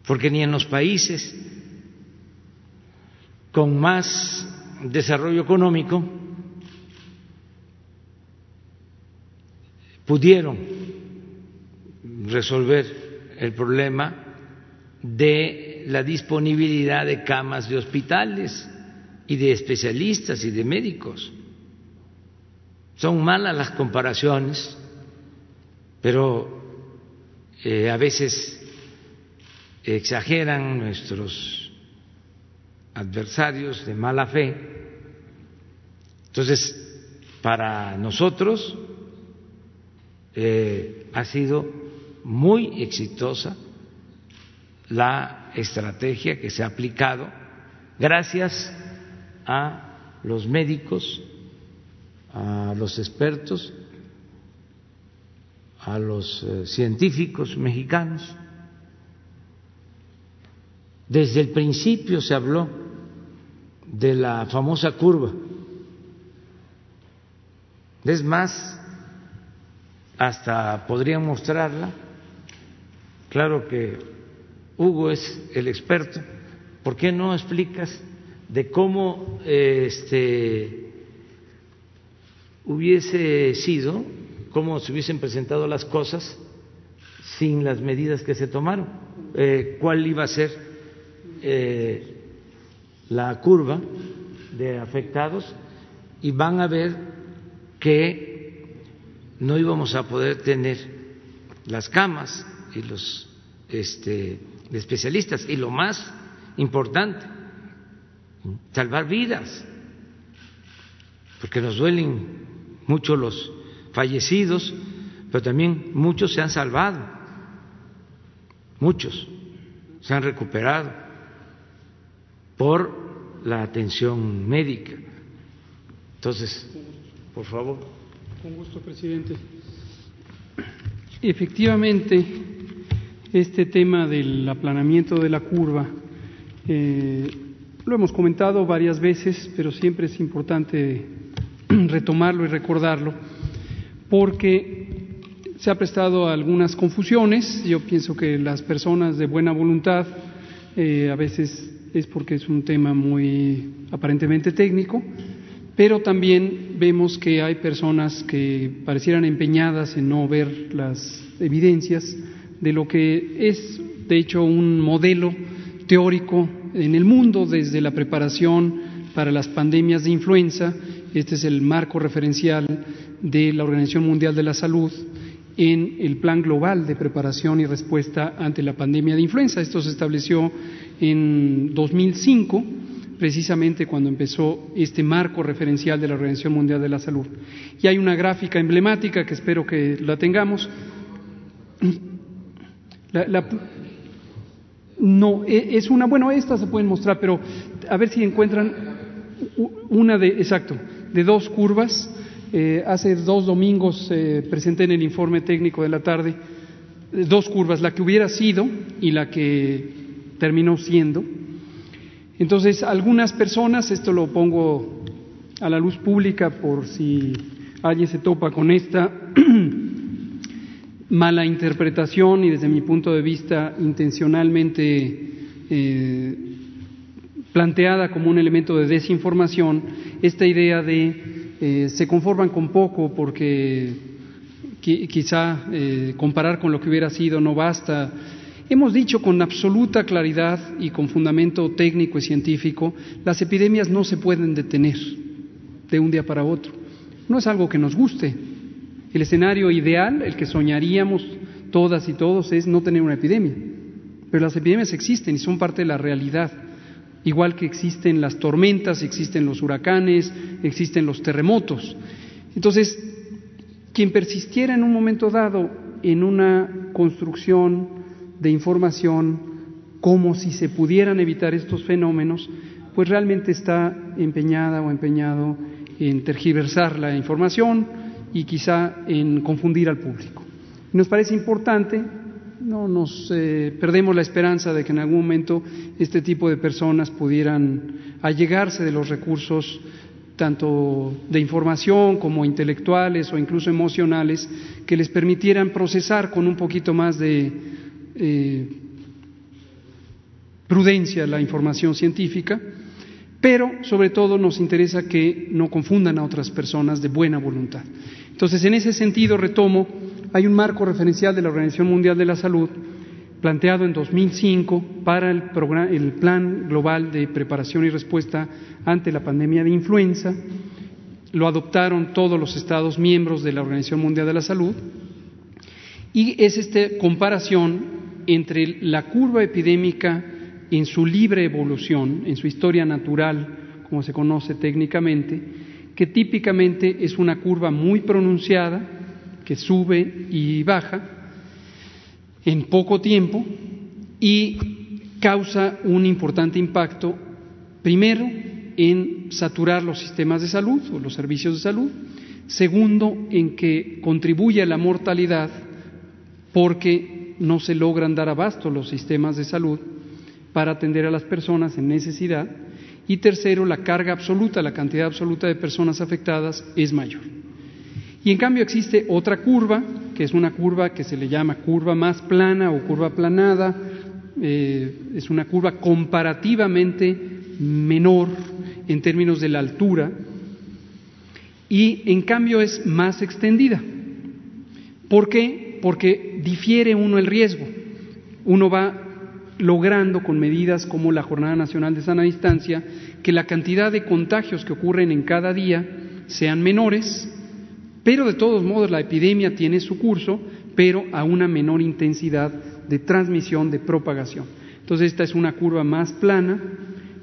porque ni en los países con más desarrollo económico pudieron resolver el problema de la disponibilidad de camas de hospitales y de especialistas y de médicos. Son malas las comparaciones, pero eh, a veces exageran nuestros adversarios de mala fe. Entonces, para nosotros eh, ha sido muy exitosa la estrategia que se ha aplicado gracias a los médicos, a los expertos, a los eh, científicos mexicanos. Desde el principio se habló de la famosa curva. Es más, hasta podrían mostrarla. Claro que Hugo es el experto. ¿Por qué no explicas de cómo este, hubiese sido, cómo se hubiesen presentado las cosas sin las medidas que se tomaron? Eh, ¿Cuál iba a ser eh, la curva de afectados y van a ver que no íbamos a poder tener las camas y los este, especialistas y lo más importante, salvar vidas, porque nos duelen mucho los fallecidos, pero también muchos se han salvado, muchos se han recuperado por la atención médica. Entonces, por favor. Con gusto, presidente. Efectivamente, este tema del aplanamiento de la curva eh, lo hemos comentado varias veces, pero siempre es importante retomarlo y recordarlo, porque se ha prestado a algunas confusiones. Yo pienso que las personas de buena voluntad eh, a veces es porque es un tema muy aparentemente técnico, pero también vemos que hay personas que parecieran empeñadas en no ver las evidencias de lo que es, de hecho, un modelo teórico en el mundo desde la preparación para las pandemias de influenza. Este es el marco referencial de la Organización Mundial de la Salud en el Plan Global de Preparación y Respuesta ante la Pandemia de Influenza. Esto se estableció en 2005, precisamente cuando empezó este marco referencial de la Organización Mundial de la Salud. Y hay una gráfica emblemática que espero que la tengamos. no, e, es una, bueno, estas se pueden mostrar, pero a ver si encuentran una de, exacto, de dos curvas. Eh, hace dos domingos eh, presenté en el informe técnico de la tarde eh, dos curvas, la que hubiera sido y la que terminó siendo. Entonces, algunas personas, esto lo pongo a la luz pública por si alguien se topa con esta mala interpretación y desde mi punto de vista intencionalmente eh, planteada como un elemento de desinformación, esta idea de eh, se conforman con poco porque quizá eh, comparar con lo que hubiera sido no basta. Hemos dicho con absoluta claridad y con fundamento técnico y científico, las epidemias no se pueden detener de un día para otro. No es algo que nos guste. El escenario ideal, el que soñaríamos todas y todos, es no tener una epidemia. Pero las epidemias existen y son parte de la realidad. Igual que existen las tormentas, existen los huracanes, existen los terremotos. Entonces, quien persistiera en un momento dado en una construcción de información como si se pudieran evitar estos fenómenos, pues realmente está empeñada o empeñado en tergiversar la información y quizá en confundir al público. Nos parece importante, no nos eh, perdemos la esperanza de que en algún momento este tipo de personas pudieran allegarse de los recursos tanto de información como intelectuales o incluso emocionales, que les permitieran procesar con un poquito más de eh, prudencia la información científica, pero sobre todo nos interesa que no confundan a otras personas de buena voluntad. Entonces, en ese sentido, retomo, hay un marco referencial de la Organización Mundial de la Salud planteado en 2005 para el, el, Plan Global de Preparación y Respuesta ante la Pandemia de Influenza. Lo adoptaron todos los Estados miembros de la Organización Mundial de la Salud y es esta comparación entre la curva epidémica en su libre evolución, en su historia natural, como se conoce técnicamente, que típicamente es una curva muy pronunciada, que sube y baja, en poco tiempo y causa un importante impacto, primero, en saturar los sistemas de salud o los servicios de salud, segundo, en que contribuye a la mortalidad porque no se logran dar abasto los sistemas de salud para atender a las personas en necesidad, y tercero, la carga absoluta, la cantidad absoluta de personas afectadas es mayor. Y en cambio existe otra curva, que es una curva que se le llama curva más plana o curva planada, eh, es una curva comparativamente menor en términos de la altura y en cambio es más extendida. ¿Por qué? Porque difiere uno el riesgo. Uno va logrando con medidas como la Jornada Nacional de Sana Distancia que la cantidad de contagios que ocurren en cada día sean menores pero de todos modos la epidemia tiene su curso, pero a una menor intensidad de transmisión, de propagación. Entonces esta es una curva más plana,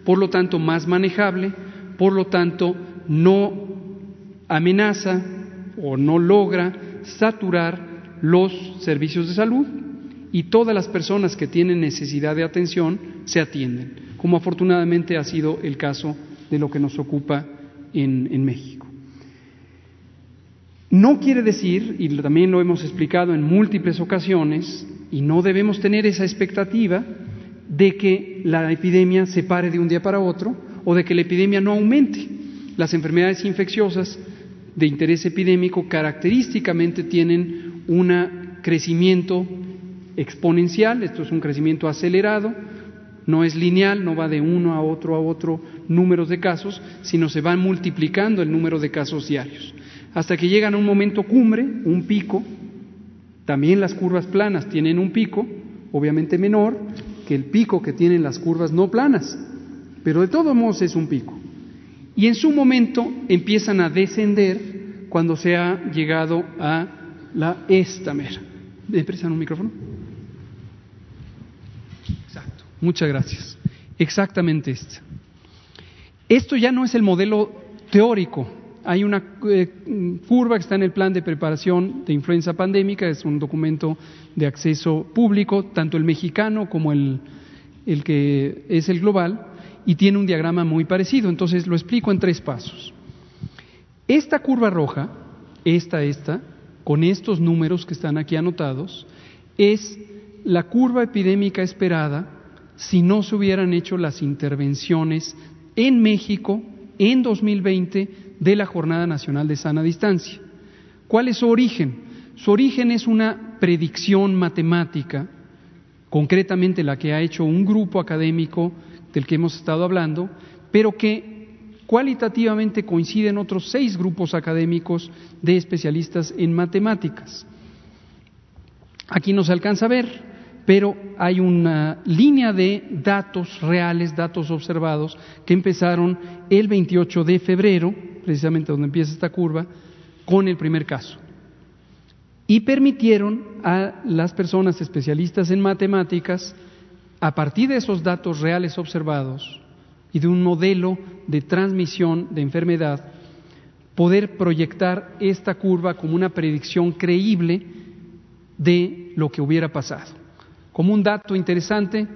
por lo tanto más manejable, por lo tanto no amenaza o no logra saturar los servicios de salud y todas las personas que tienen necesidad de atención se atienden, como afortunadamente ha sido el caso de lo que nos ocupa en, en México. No quiere decir, y también lo hemos explicado en múltiples ocasiones, y no debemos tener esa expectativa de que la epidemia se pare de un día para otro o de que la epidemia no aumente. Las enfermedades infecciosas de interés epidémico característicamente tienen un crecimiento exponencial, esto es un crecimiento acelerado, no es lineal, no va de uno a otro a otro números de casos, sino se van multiplicando el número de casos diarios hasta que llegan a un momento cumbre, un pico. También las curvas planas tienen un pico, obviamente menor que el pico que tienen las curvas no planas, pero de todos modos es un pico. Y en su momento empiezan a descender cuando se ha llegado a la estamera. ¿Me prestan un micrófono? Exacto. Muchas gracias. Exactamente esto. Esto ya no es el modelo teórico hay una eh, curva que está en el plan de preparación de influenza pandémica, es un documento de acceso público, tanto el mexicano como el, el que es el global, y tiene un diagrama muy parecido. Entonces lo explico en tres pasos. Esta curva roja, esta, esta, con estos números que están aquí anotados, es la curva epidémica esperada si no se hubieran hecho las intervenciones en México en 2020 de la Jornada Nacional de Sana Distancia. ¿Cuál es su origen? Su origen es una predicción matemática, concretamente la que ha hecho un grupo académico del que hemos estado hablando, pero que cualitativamente coinciden otros seis grupos académicos de especialistas en matemáticas. Aquí no se alcanza a ver, pero hay una línea de datos reales, datos observados, que empezaron el 28 de febrero, precisamente donde empieza esta curva, con el primer caso. Y permitieron a las personas especialistas en matemáticas, a partir de esos datos reales observados y de un modelo de transmisión de enfermedad, poder proyectar esta curva como una predicción creíble de lo que hubiera pasado. Como un dato interesante,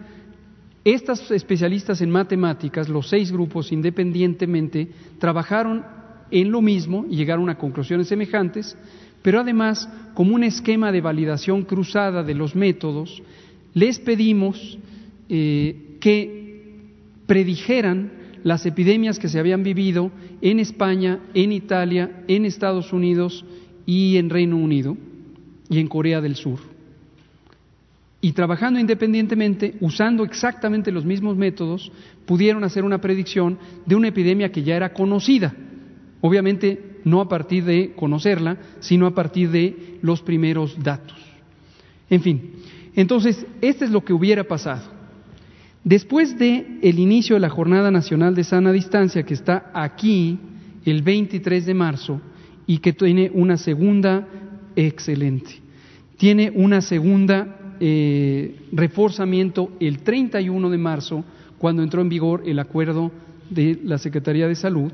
estas especialistas en matemáticas, los seis grupos independientemente, trabajaron en lo mismo y llegaron a conclusiones semejantes, pero además, como un esquema de validación cruzada de los métodos, les pedimos eh, que predijeran las epidemias que se habían vivido en España, en Italia, en Estados Unidos y en Reino Unido y en Corea del Sur. Y trabajando independientemente, usando exactamente los mismos métodos, pudieron hacer una predicción de una epidemia que ya era conocida. Obviamente no a partir de conocerla, sino a partir de los primeros datos. En fin, entonces, este es lo que hubiera pasado. Después de el inicio de la Jornada Nacional de Sana Distancia, que está aquí el 23 de marzo y que tiene una segunda excelente, tiene una segunda eh, reforzamiento el 31 de marzo, cuando entró en vigor el acuerdo de la Secretaría de Salud,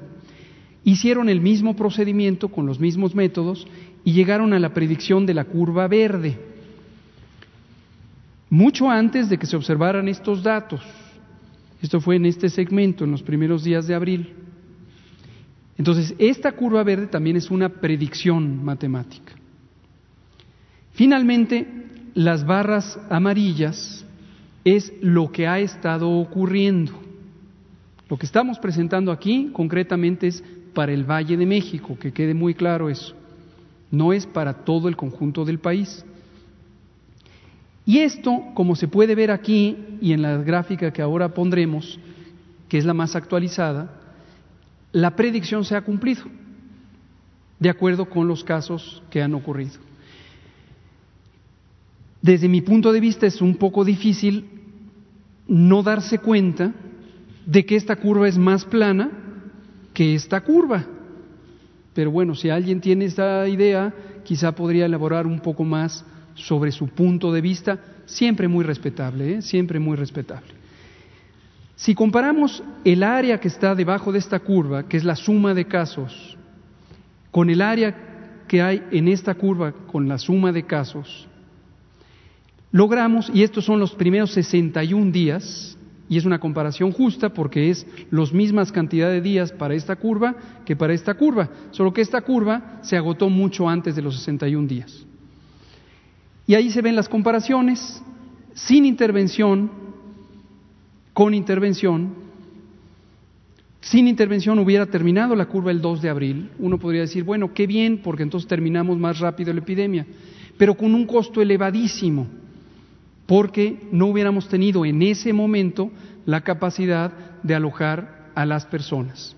hicieron el mismo procedimiento con los mismos métodos y llegaron a la predicción de la curva verde mucho antes de que se observaran estos datos. Esto fue en este segmento, en los primeros días de abril. Entonces, esta curva verde también es una predicción matemática. Finalmente, las barras amarillas es lo que ha estado ocurriendo. Lo que estamos presentando aquí concretamente es para el Valle de México, que quede muy claro eso. No es para todo el conjunto del país. Y esto, como se puede ver aquí y en la gráfica que ahora pondremos, que es la más actualizada, la predicción se ha cumplido, de acuerdo con los casos que han ocurrido. Desde mi punto de vista es un poco difícil no darse cuenta de que esta curva es más plana que esta curva. Pero bueno, si alguien tiene esta idea, quizá podría elaborar un poco más sobre su punto de vista, siempre muy respetable, ¿eh? siempre muy respetable. Si comparamos el área que está debajo de esta curva, que es la suma de casos, con el área que hay en esta curva con la suma de casos, logramos, y estos son los primeros 61 días, y es una comparación justa porque es las mismas cantidad de días para esta curva que para esta curva, solo que esta curva se agotó mucho antes de los 61 días. Y ahí se ven las comparaciones, sin intervención, con intervención. Sin intervención hubiera terminado la curva el 2 de abril. Uno podría decir, bueno, qué bien, porque entonces terminamos más rápido la epidemia, pero con un costo elevadísimo, porque no hubiéramos tenido en ese momento la capacidad de alojar a las personas.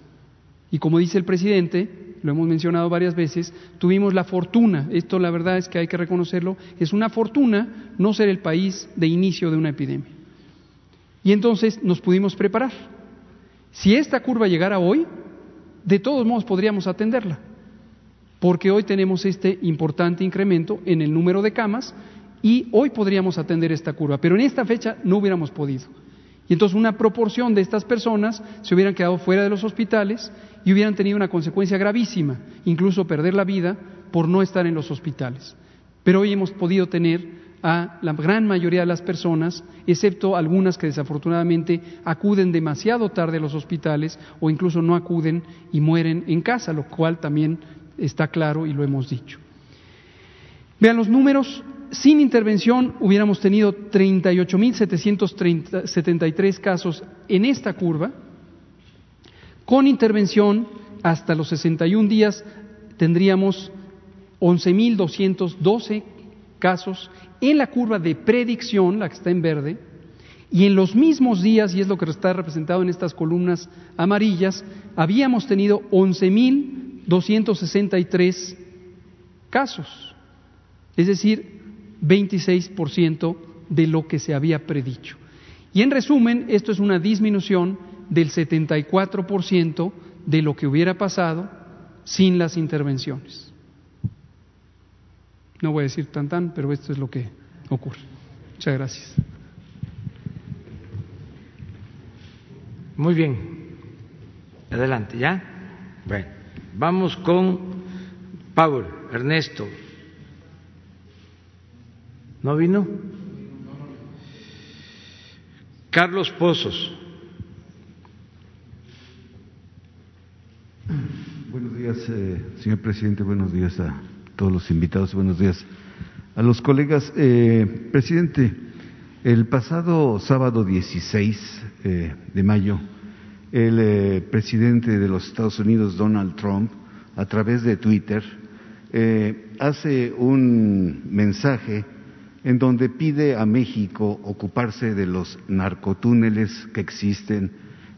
Y como dice el presidente, lo hemos mencionado varias veces, tuvimos la fortuna, esto la verdad es que hay que reconocerlo, es una fortuna no ser el país de inicio de una epidemia. Y entonces nos pudimos preparar. Si esta curva llegara hoy, de todos modos podríamos atenderla, porque hoy tenemos este importante incremento en el número de camas y hoy podríamos atender esta curva, pero en esta fecha no hubiéramos podido. Y entonces una proporción de estas personas se hubieran quedado fuera de los hospitales y hubieran tenido una consecuencia gravísima, incluso perder la vida por no estar en los hospitales. Pero hoy hemos podido tener a la gran mayoría de las personas, excepto algunas que desafortunadamente acuden demasiado tarde a los hospitales o incluso no acuden y mueren en casa, lo cual también está claro y lo hemos dicho. Vean los números, sin intervención hubiéramos tenido 38.773 casos en esta curva. Con intervención, hasta los 61 días, tendríamos 11.212 casos en la curva de predicción, la que está en verde, y en los mismos días, y es lo que está representado en estas columnas amarillas, habíamos tenido 11.263 casos, es decir, 26% de lo que se había predicho. Y en resumen, esto es una disminución del 74% de lo que hubiera pasado sin las intervenciones. No voy a decir tan tan, pero esto es lo que ocurre. Muchas gracias. Muy bien. Adelante, ¿ya? Bueno, vamos con Paul, Ernesto. ¿No vino? Carlos Pozos. Buenos días, eh, señor presidente. Buenos días a todos los invitados. Buenos días a los colegas. Eh, presidente, el pasado sábado 16 eh, de mayo, el eh, presidente de los Estados Unidos, Donald Trump, a través de Twitter, hace un mensaje en donde pide a México ocuparse de los narcotúneles que existen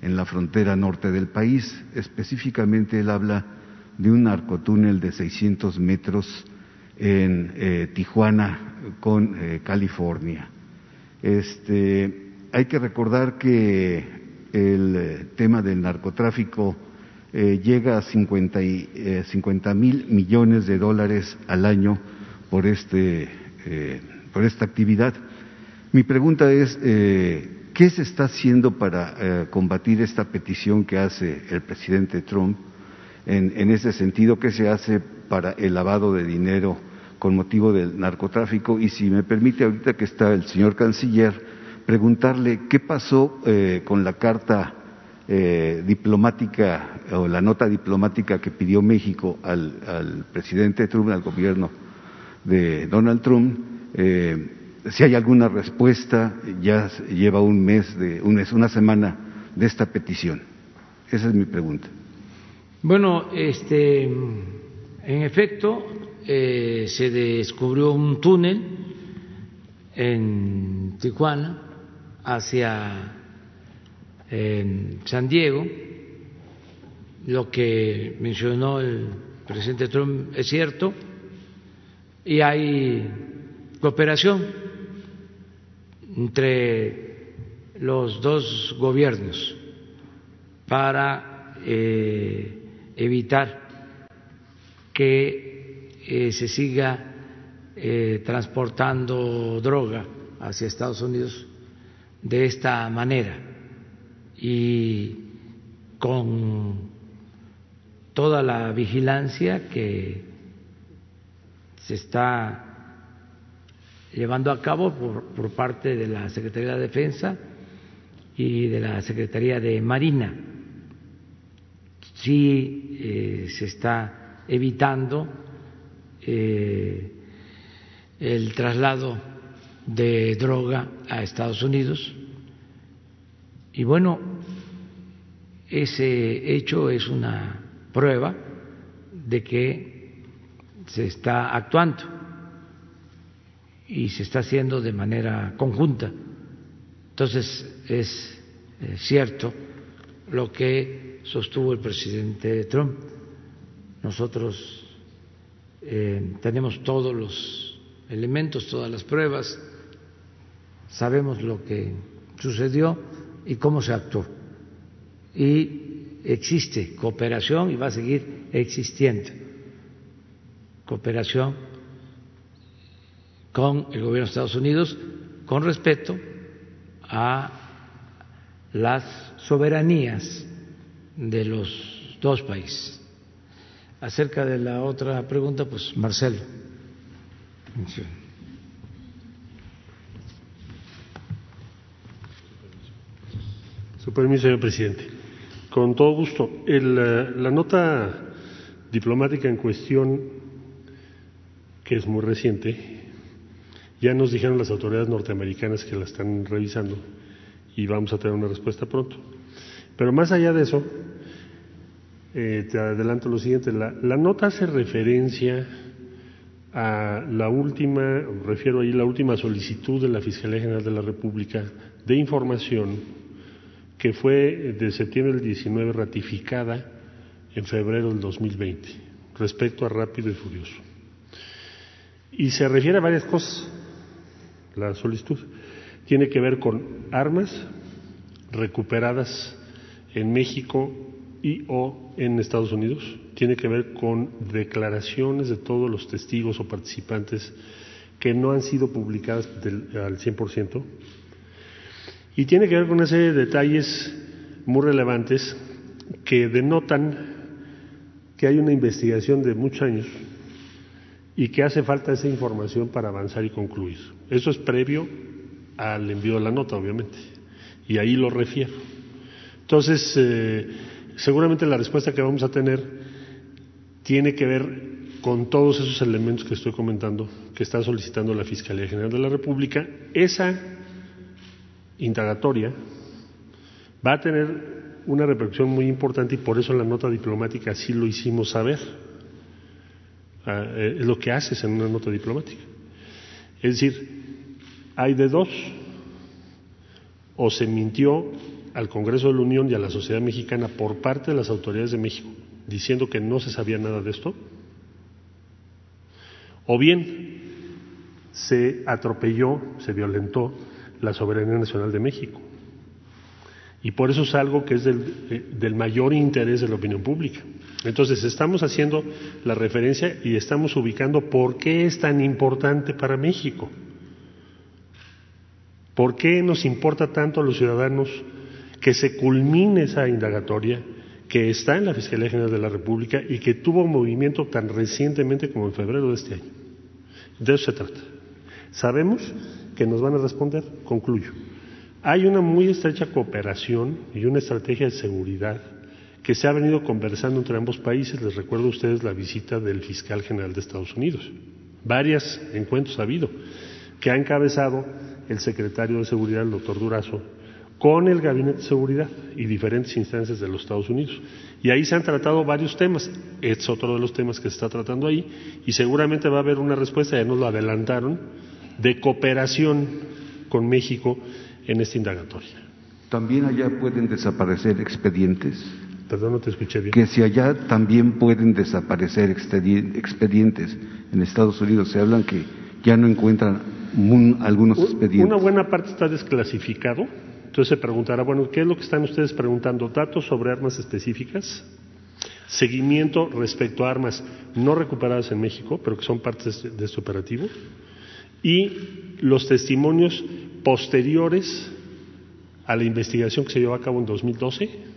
en la frontera norte del país. Específicamente él habla de un narcotúnel de 600 metros en Tijuana con California. Este, hay que recordar que el eh, tema del narcotráfico eh, llega a 50, eh, mil millones de dólares al año por, este, por esta actividad. Mi pregunta es, ¿qué se está haciendo para combatir esta petición que hace el presidente Trump? En, ese sentido, ¿qué se hace para el lavado de dinero con motivo del narcotráfico? Y si me permite, ahorita que está el señor canciller, preguntarle qué pasó eh, con la carta eh, diplomática o la nota diplomática que pidió México al, presidente Trump, al gobierno de Donald Trump, eh, si hay alguna respuesta, ya lleva un mes, de, un mes, una semana de esta petición. Esa es mi pregunta. Bueno, este, en efecto, se descubrió un túnel en Tijuana hacia San Diego. Lo que mencionó el presidente Trump es cierto y hay cooperación entre los dos gobiernos para eh, evitar que eh, se siga eh, transportando droga hacia Estados Unidos de esta manera y con toda la vigilancia que se está llevando a cabo por, parte de la Secretaría de Defensa y de la Secretaría de Marina. Sí eh, se está evitando eh, el traslado de droga a Estados Unidos. Y bueno, ese hecho es una prueba de que se está actuando y se está haciendo de manera conjunta. Entonces es cierto lo que sostuvo el presidente Trump. Nosotros eh, tenemos todos los elementos, todas las pruebas sabemos lo que sucedió y cómo se actuó. Y existe cooperación y va a seguir existiendo cooperación con el gobierno de Estados Unidos con respeto a las soberanías de los dos países. Acerca de la otra pregunta, pues Marcelo. Su permiso, señor presidente. Con todo gusto. la nota diplomática en cuestión, que es muy reciente, Ya nos dijeron las autoridades norteamericanas que la están revisando y vamos a tener una respuesta pronto. Pero más allá de eso, eh, te adelanto lo siguiente, la, la, nota hace referencia a la última, refiero ahí la última solicitud de la Fiscalía General de la República de información que fue de septiembre del 19 ratificada en febrero del 2020 respecto a Rápido y Furioso. Y se refiere a varias cosas, la solicitud. Tiene que ver con armas recuperadas en México y o en Estados Unidos. Tiene que ver con declaraciones de todos los testigos o participantes que no han sido publicadas del, al 100%. Y tiene que ver con una serie de detalles muy relevantes que denotan que hay una investigación de muchos años y que hace falta esa información para avanzar y concluir. Eso es previo al envío de la nota, obviamente, y ahí lo refiero. Entonces, eh, seguramente la respuesta que vamos a tener tiene que ver con todos esos elementos que estoy comentando, que está solicitando la Fiscalía General de la República. Esa indagatoria va a tener una repercusión muy importante y por eso en la nota diplomática así lo hicimos saber. Ah, eh, es lo que haces en una nota diplomática. Es decir, hay de dos, o se mintió al Congreso de la Unión y a la sociedad mexicana por parte de las autoridades de México diciendo que no se sabía nada de esto, o bien se atropelló, se violentó la soberanía nacional de México. Y por eso es algo que es del, eh, del, mayor interés de la opinión pública. Entonces, estamos haciendo la referencia y estamos ubicando por qué es tan importante para México. ¿Por qué nos importa tanto a los ciudadanos que se culmine esa indagatoria que está en la Fiscalía General de la República y que tuvo movimiento tan recientemente como en febrero de este año? De eso se trata. Sabemos que nos van a responder, concluyo. Hay una muy estrecha cooperación y una estrategia de seguridad que se ha venido conversando entre ambos países. Les recuerdo a ustedes la visita del fiscal general de Estados Unidos. Varios encuentros ha habido que ha encabezado el secretario de Seguridad, el doctor Durazo, con el Gabinete de Seguridad y diferentes instancias de los Estados Unidos. Y ahí se han tratado varios temas. Es otro de los temas que se está tratando ahí y seguramente va a haber una respuesta, ya nos lo adelantaron, de cooperación con México en esta indagatoria. ¿También allá pueden desaparecer expedientes? Perdón, no te escuché bien. Que si allá también pueden desaparecer expedientes. En Estados Unidos se hablan que ya no encuentran algunos expedientes. Una buena parte está desclasificado. Entonces se preguntará, bueno, ¿qué es lo que están ustedes preguntando? ¿Datos sobre armas específicas? Seguimiento respecto a armas no recuperadas en México, pero que son partes de este operativo. Y los testimonios posteriores a la investigación que se llevó a cabo en 2012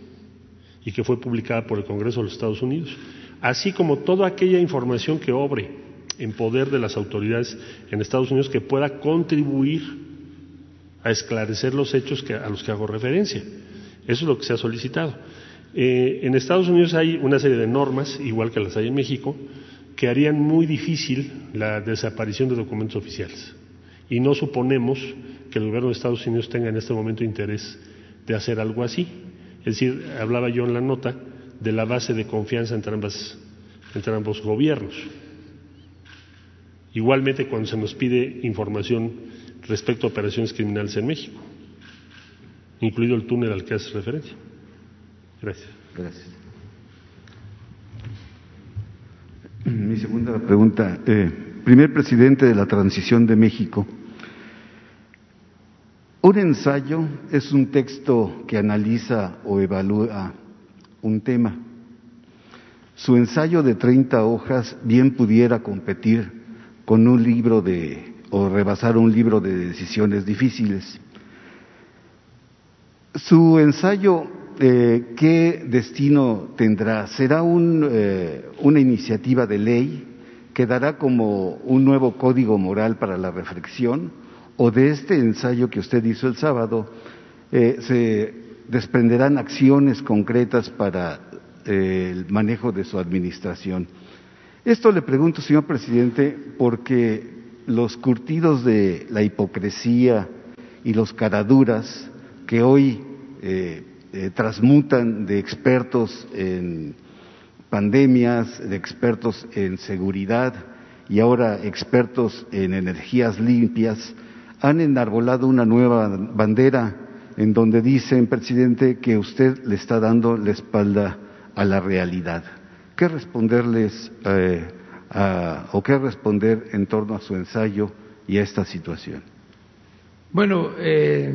y que fue publicada por el Congreso de los Estados Unidos, así como toda aquella información que obre en poder de las autoridades en Estados Unidos que pueda contribuir a esclarecer los hechos que, a los que hago referencia. Eso es lo que se ha solicitado. Eh, en Estados Unidos hay una serie de normas, igual que las hay en México, que harían muy difícil la desaparición de documentos oficiales. Y no suponemos que el gobierno de Estados Unidos tenga en este momento interés de hacer algo así. Es decir, hablaba yo en la nota de la base de confianza entre, ambas, entre ambos gobiernos. Igualmente cuando se nos pide información respecto a operaciones criminales en México, incluido el túnel al que hace referencia. Gracias. Gracias. Mi segunda pregunta. Eh, primer presidente de la transición de México, un ensayo es un texto que analiza o evalúa un tema. Su ensayo de 30 hojas bien pudiera competir con un libro de, o rebasar un libro de decisiones difíciles. Su ensayo, eh, ¿qué destino tendrá? ¿Será eh, una iniciativa de ley? ¿Quedará como un nuevo código moral para la reflexión? O de este ensayo que usted hizo el sábado, eh, se desprenderán acciones concretas para eh, el manejo de su administración. Esto le pregunto, señor presidente, porque los curtidos de la hipocresía y los caraduras que hoy eh, transmutan de expertos en pandemias, de expertos en seguridad y ahora expertos en energías limpias, han enarbolado una nueva bandera en donde dicen, presidente, que usted le está dando la espalda a la realidad. ¿Qué responderles eh, o qué responder en torno a su ensayo y a esta situación? Bueno, eh,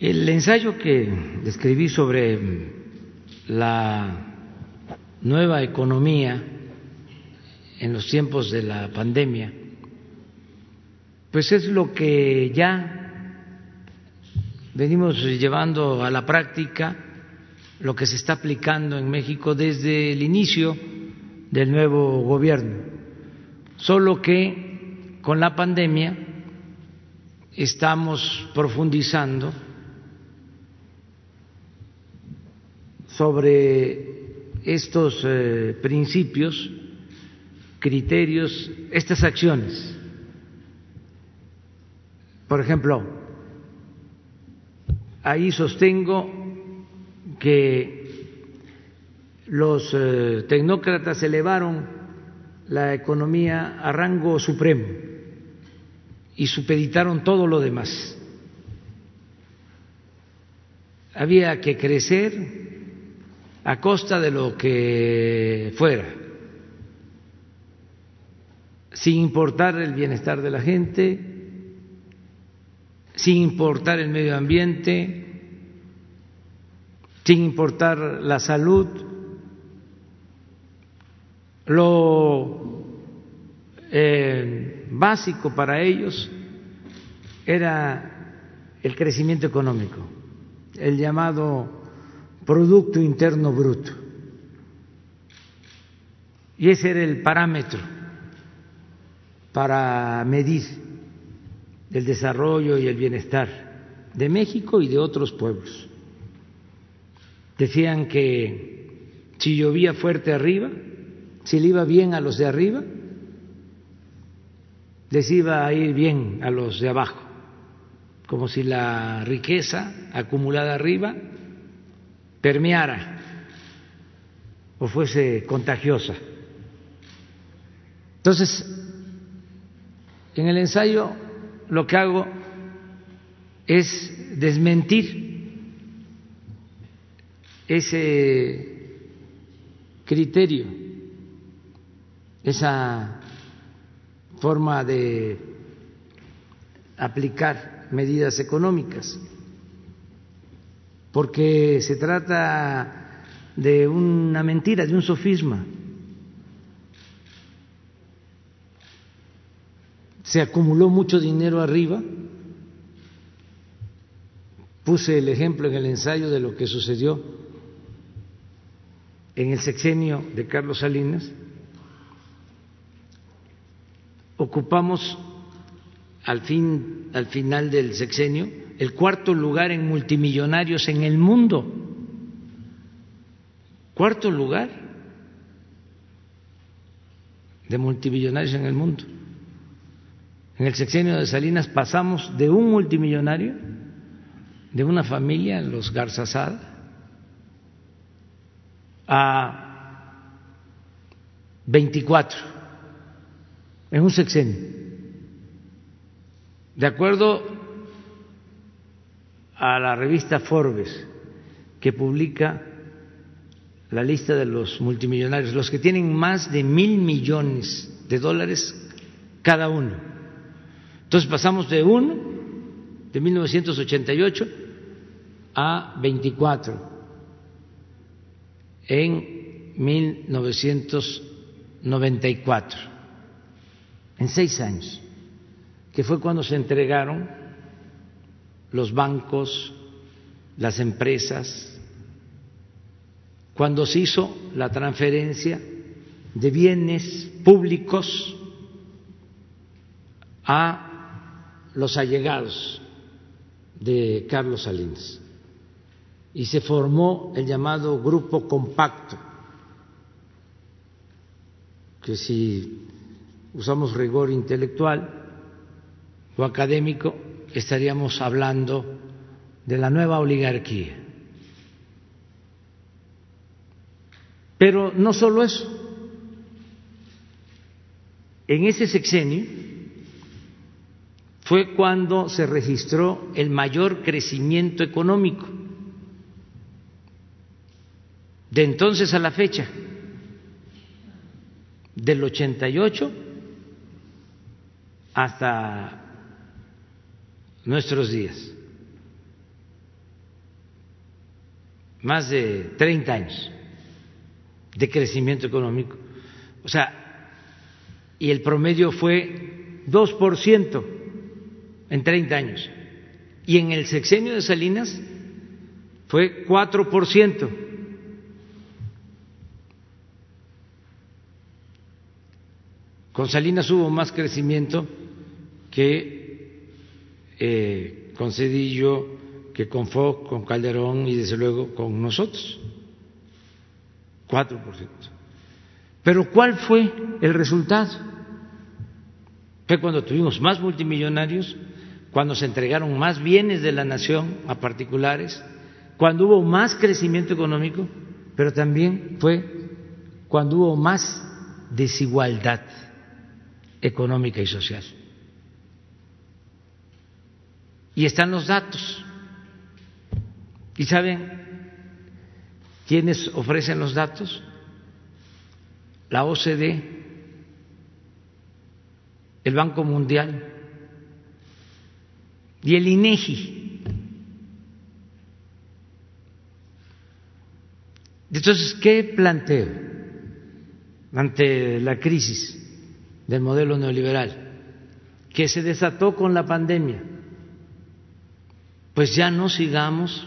el ensayo que escribí sobre la nueva economía en los tiempos de la pandemia, pues es lo que ya venimos llevando a la práctica, lo que se está aplicando en México desde el inicio del nuevo gobierno, solo que con la pandemia estamos profundizando sobre estos eh, principios, criterios, estas acciones. Por ejemplo, ahí sostengo que los eh, tecnócratas elevaron la economía a rango supremo y supeditaron todo lo demás. Había que crecer a costa de lo que fuera, sin importar el bienestar de la gente, sin importar el medio ambiente, sin importar la salud, lo eh, básico para ellos era el crecimiento económico, el llamado Producto Interno Bruto. Y ese era el parámetro para medir el desarrollo y el bienestar de México y de otros pueblos. Decían que si llovía fuerte arriba, si le iba bien a los de arriba, les iba a ir bien a los de abajo, como si la riqueza acumulada arriba permeara o fuese contagiosa. Entonces, en el ensayo lo que hago es desmentir ese criterio, esa forma de aplicar medidas económicas porque se trata de una mentira, de un sofisma. Se acumuló mucho dinero arriba. Puse el ejemplo en el ensayo de lo que sucedió en el sexenio de Carlos Salinas. Ocupamos al fin al final del sexenio el cuarto lugar en multimillonarios en el mundo. Cuarto lugar de multimillonarios en el mundo. En el sexenio de Salinas pasamos de un multimillonario, de una familia, los Garzazada, a 24 en un sexenio. De acuerdo a la revista Forbes, que publica la lista de los multimillonarios, los que tienen más de mil millones de dólares cada uno. Entonces pasamos de uno, de 1988, a 24 en 1994, en seis años, que fue cuando se entregaron los bancos, las empresas, cuando se hizo la transferencia de bienes públicos a los allegados de Carlos Salinas y se formó el llamado grupo compacto, que si usamos rigor intelectual o académico, estaríamos hablando de la nueva oligarquía. Pero no solo eso. En ese sexenio fue cuando se registró el mayor crecimiento económico de entonces a la fecha, del 88 hasta nuestros días, más de 30 años de crecimiento económico. O sea, y el promedio fue 2% en 30 años. Y en el sexenio de Salinas fue 4%. Con Salinas hubo más crecimiento que eh, con Cedillo, que con Fox, con Calderón y desde luego con nosotros. 4%. Pero ¿cuál fue el resultado? Fue cuando tuvimos más multimillonarios, cuando se entregaron más bienes de la nación a particulares, cuando hubo más crecimiento económico, pero también fue cuando hubo más desigualdad económica y social. Y están los datos. ¿Y saben quiénes ofrecen los datos? La OCDE, el Banco Mundial y el INEGI. Entonces, ¿qué planteo ante la crisis? del modelo neoliberal, que se desató con la pandemia, pues ya no sigamos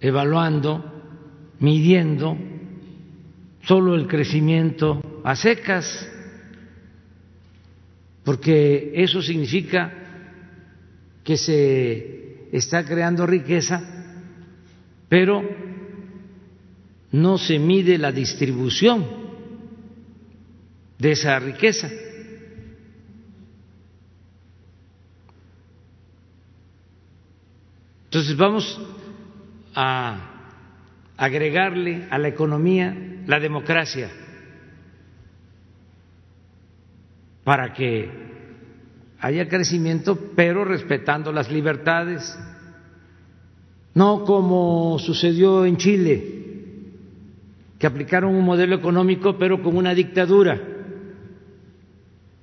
evaluando, midiendo solo el crecimiento a secas, porque eso significa que se está creando riqueza, pero no se mide la distribución de esa riqueza. Entonces vamos a agregarle a la economía la democracia para que haya crecimiento, pero respetando las libertades, no como sucedió en Chile, que aplicaron un modelo económico pero con una dictadura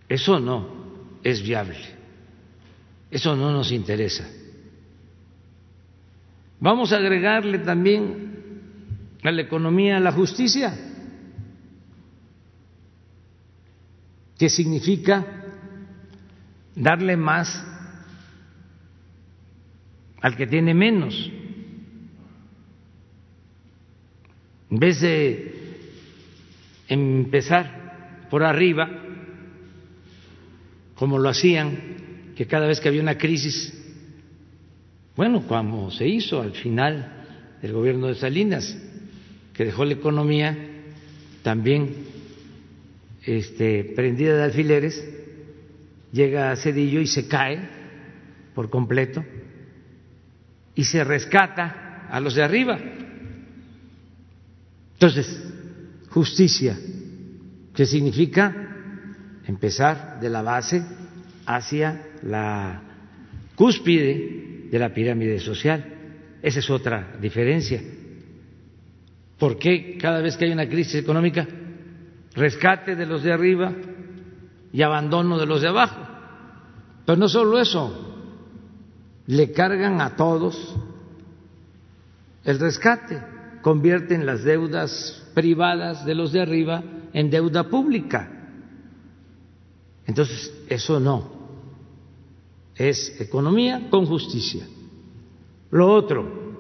eso no es viable. Eso no nos interesa. Vamos a agregarle también a la economía la justicia, que significa darle más al que tiene menos. En vez de empezar por arriba, como lo hacían, que cada vez que había una crisis, bueno, como se hizo al final del gobierno de Salinas, que dejó la economía también este, prendida de alfileres, llega a Cedillo y se cae por completo y se rescata a los de arriba. Entonces, justicia, ¿qué significa empezar de la base hacia la cúspide de la pirámide social. Esa es otra diferencia. ¿Por qué cada vez que hay una crisis económica, rescate de los de arriba y abandono de los de abajo? Pero no solo eso, le cargan a todos el rescate, convierten las deudas privadas de los de arriba en deuda pública. Entonces, eso no. Es economía con justicia. Lo otro,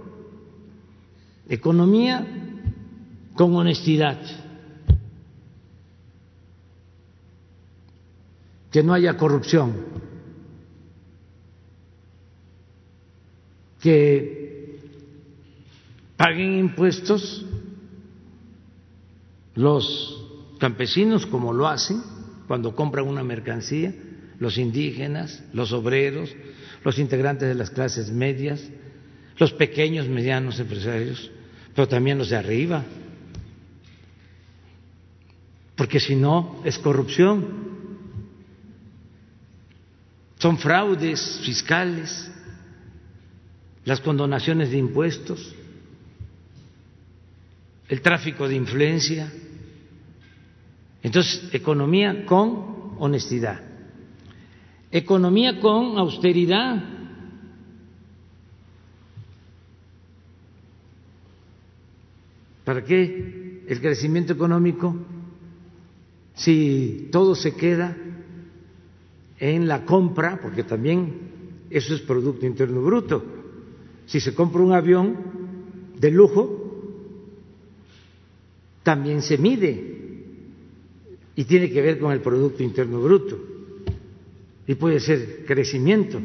economía con honestidad. Que no haya corrupción. Que paguen impuestos los campesinos como lo hacen cuando compran una mercancía, los indígenas, los obreros, los integrantes de las clases medias, los pequeños, medianos empresarios, pero también los de arriba, porque si no es corrupción, son fraudes fiscales, las condonaciones de impuestos, el tráfico de influencia. Entonces, economía con honestidad, economía con austeridad. ¿Para qué el crecimiento económico si todo se queda en la compra, porque también eso es Producto Interno Bruto? Si se compra un avión de lujo, también se mide y tiene que ver con el Producto Interno Bruto y puede ser crecimiento.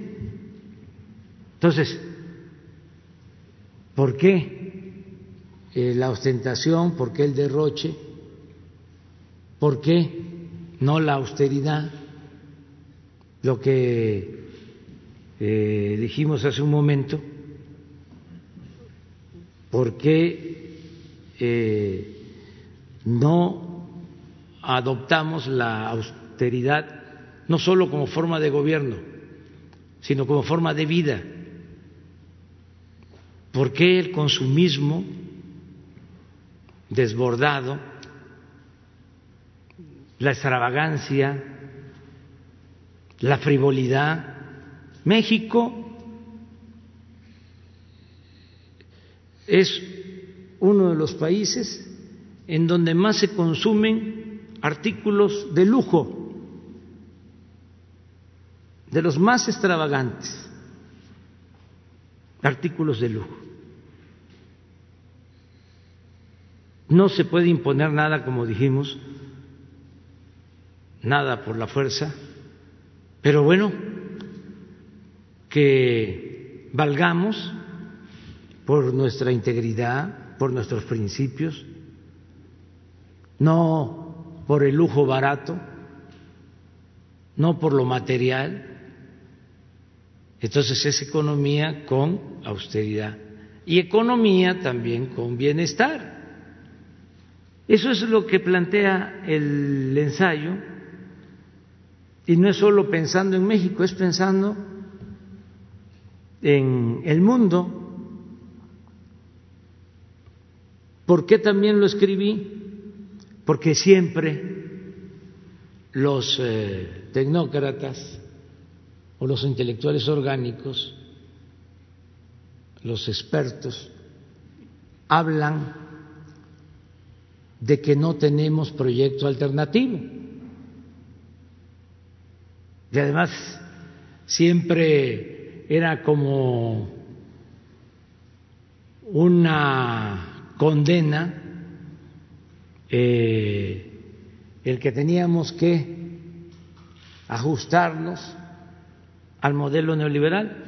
Entonces, ¿por qué eh, la ostentación? ¿Por qué el derroche? ¿Por qué no la austeridad? Lo que eh, dijimos hace un momento, ¿por qué eh, no adoptamos la austeridad no solo como forma de gobierno, sino como forma de vida. ¿Por qué el consumismo desbordado, la extravagancia, la frivolidad? México es uno de los países en donde más se consumen artículos de lujo, de los más extravagantes, artículos de lujo. No se puede imponer nada, como dijimos, nada por la fuerza, pero bueno, que valgamos por nuestra integridad, por nuestros principios, no por el lujo barato, no por lo material. Entonces es economía con austeridad y economía también con bienestar. Eso es lo que plantea el ensayo y no es solo pensando en México, es pensando en el mundo. ¿Por qué también lo escribí? porque siempre los eh, tecnócratas o los intelectuales orgánicos, los expertos, hablan de que no tenemos proyecto alternativo. Y además siempre era como una condena eh, el que teníamos que ajustarnos al modelo neoliberal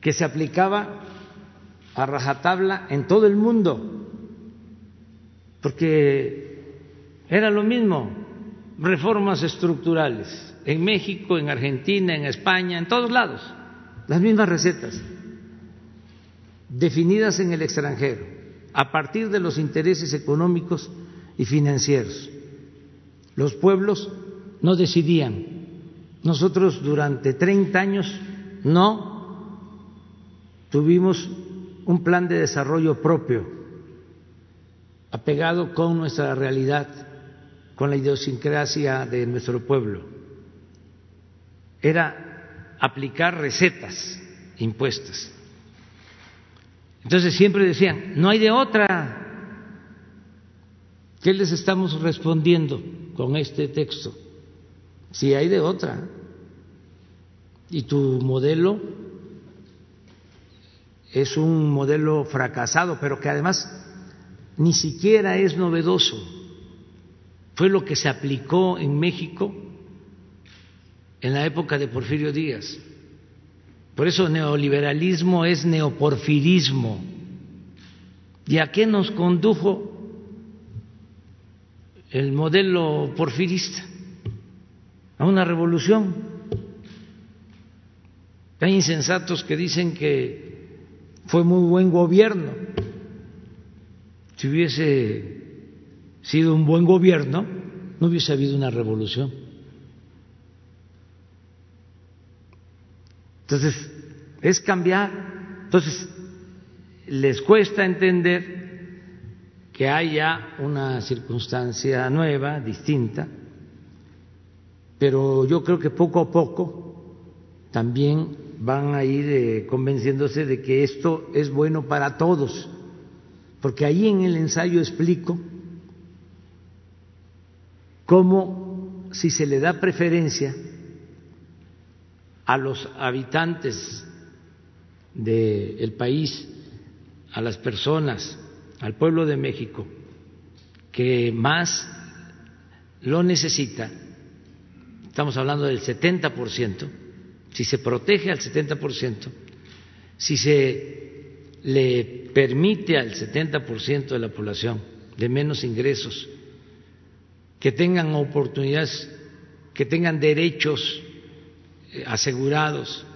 que se aplicaba a rajatabla en todo el mundo, porque era lo mismo, reformas estructurales en México, en Argentina, en España, en todos lados, las mismas recetas, definidas en el extranjero, a partir de los intereses económicos y financieros. Los pueblos no decidían. Nosotros durante 30 años no tuvimos un plan de desarrollo propio, apegado con nuestra realidad, con la idiosincrasia de nuestro pueblo. Era aplicar recetas impuestas. Entonces siempre decían, no hay de otra, ¿Qué les estamos respondiendo con este texto? Si hay de otra. Y tu modelo es un modelo fracasado, pero que además ni siquiera es novedoso. Fue lo que se aplicó en México en la época de Porfirio Díaz. Por eso neoliberalismo es neoporfirismo. ¿Y a qué nos condujo el modelo porfirista, a una revolución. Hay insensatos que dicen que fue muy buen gobierno. Si hubiese sido un buen gobierno, no hubiese habido una revolución. Entonces, es cambiar. Entonces, les cuesta entender que haya una circunstancia nueva, distinta, pero yo creo que poco a poco también van a ir eh, convenciéndose de que esto es bueno para todos, porque ahí en el ensayo explico cómo si se le da preferencia a los habitantes del país, a las personas, al pueblo de México que más lo necesita, estamos hablando del 70%, si se protege al 70%, si se le permite al 70% de la población de menos ingresos que tengan oportunidades, que tengan derechos asegurados,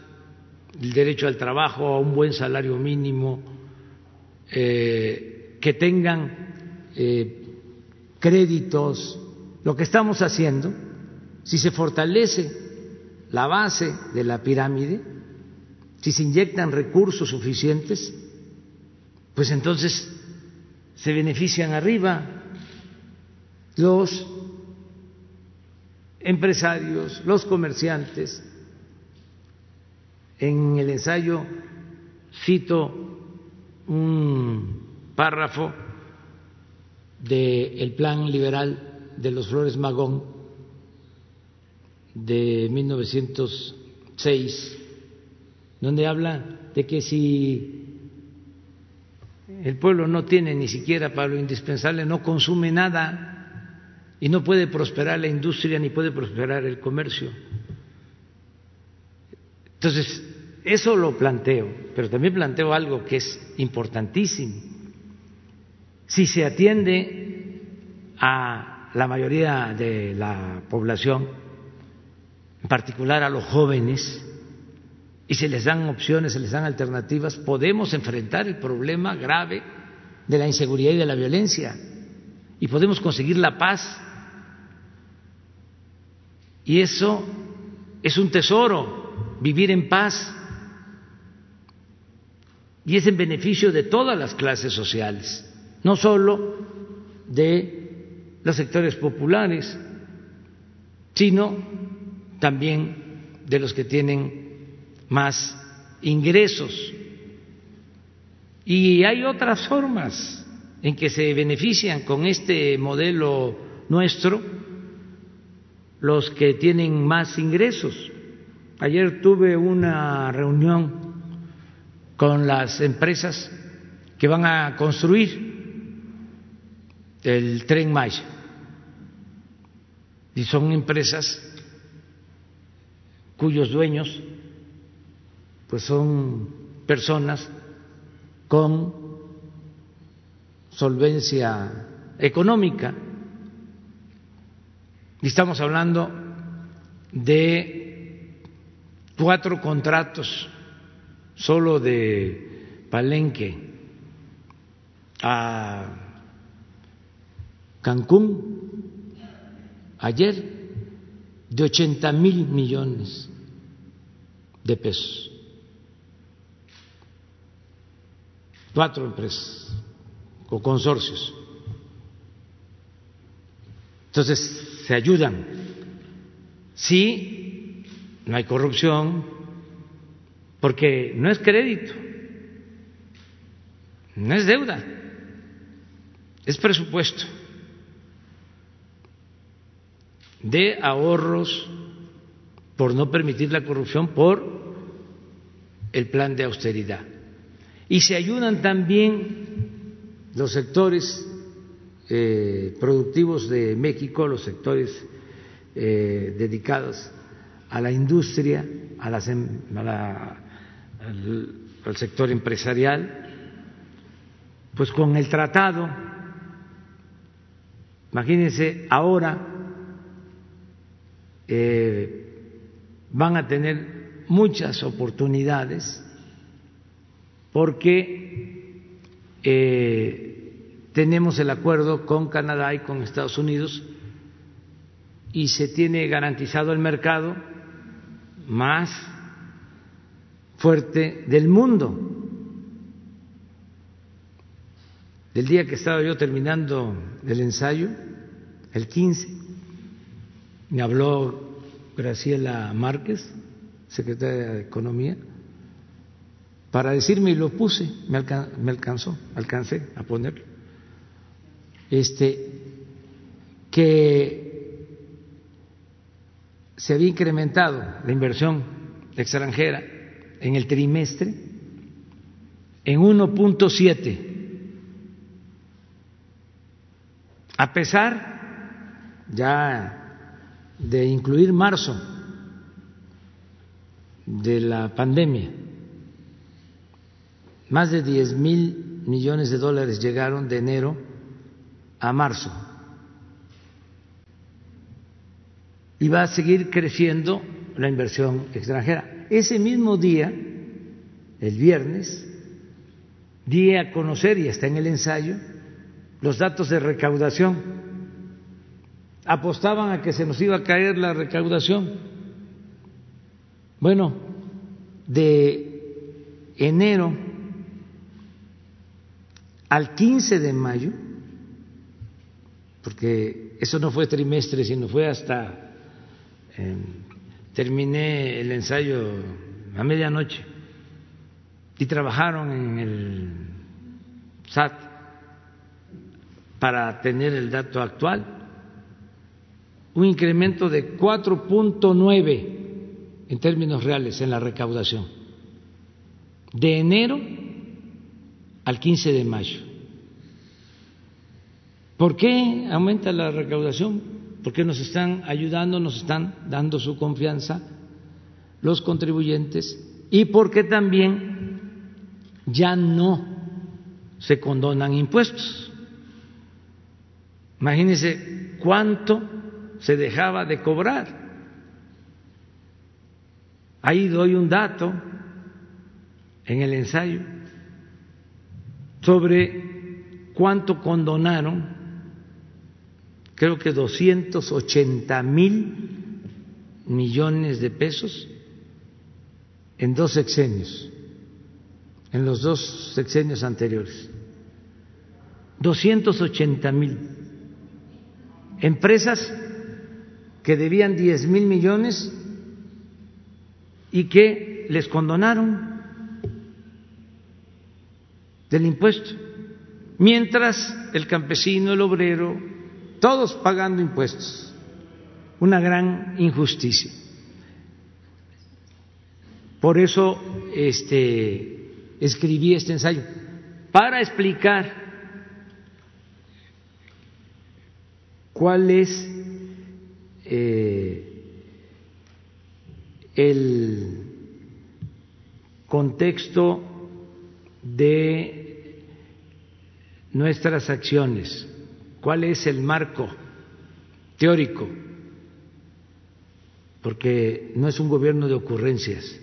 el derecho al trabajo, a un buen salario mínimo, eh, que tengan eh, créditos, lo que estamos haciendo, si se fortalece la base de la pirámide, si se inyectan recursos suficientes, pues entonces se benefician arriba los empresarios, los comerciantes. En el ensayo cito un párrafo del plan liberal de los Flores Magón de 1906, donde habla de que si el pueblo no tiene ni siquiera para lo indispensable, no consume nada y no puede prosperar la industria ni puede prosperar el comercio. Entonces, eso lo planteo, pero también planteo algo que es importantísimo si se atiende a la mayoría de la población, en particular a los jóvenes, y se les dan opciones, se les dan alternativas, podemos enfrentar el problema grave de la inseguridad y de la violencia y podemos conseguir la paz. Y eso es un tesoro, vivir en paz. Y es en beneficio de todas las clases sociales no solo de los sectores populares, sino también de los que tienen más ingresos. Y hay otras formas en que se benefician con este modelo nuestro los que tienen más ingresos. Ayer tuve una reunión con las empresas que van a construir el tren Maya. Y son empresas cuyos dueños pues son personas con solvencia económica. Y estamos hablando de cuatro contratos solo de Palenque a Cancún ayer de 80 mil millones de pesos. Cuatro empresas o consorcios. Entonces, se ayudan. Sí, no hay corrupción, porque no es crédito, no es deuda, es presupuesto. de ahorros por no permitir la corrupción por el plan de austeridad. Y se ayudan también los sectores eh, productivos de México, los sectores eh, dedicados a la industria, a, em, al sector empresarial, pues con el tratado. Imagínense, ahora eh, van a tener muchas oportunidades porque eh, tenemos el acuerdo con Canadá y con Estados Unidos y se tiene garantizado el mercado más fuerte del mundo. Del día que estaba yo terminando el ensayo, el 15, me habló Graciela Márquez, secretaria de Economía, para decirme, y lo puse, me, alcanzó, alcancé a ponerlo, este, que se había incrementado la inversión extranjera en el trimestre en 1.7 a pesar ya de incluir marzo de la pandemia, más de 10 mil millones de dólares llegaron de enero a marzo. Y va a seguir creciendo la inversión extranjera. Ese mismo día, el viernes, di a conocer, y está en el ensayo, los datos de recaudación. Apostaban a que se nos iba a caer la recaudación. Bueno, de enero al 15 de mayo, porque eso no fue trimestre, sino fue hasta, eh, terminé el ensayo a medianoche y trabajaron en el SAT para tener el dato actual, un incremento de 4.9 en términos reales en la recaudación, de enero al 15 de mayo. ¿Por qué aumenta la recaudación? Porque nos están ayudando, nos están dando su confianza los contribuyentes y porque también ya no se condonan impuestos. Imagínense cuánto se dejaba de cobrar. Ahí doy un dato en el ensayo sobre cuánto condonaron, creo que 280 mil millones de pesos en dos sexenios, en los dos sexenios anteriores. 280 mil empresas que debían 10 mil millones y que les condonaron del impuesto, mientras el campesino, el obrero, todos pagando impuestos. Una gran injusticia. Por eso este, escribí este ensayo, para explicar cuál es eh, el contexto de nuestras acciones, cuál es el marco teórico, porque no es un gobierno de ocurrencias,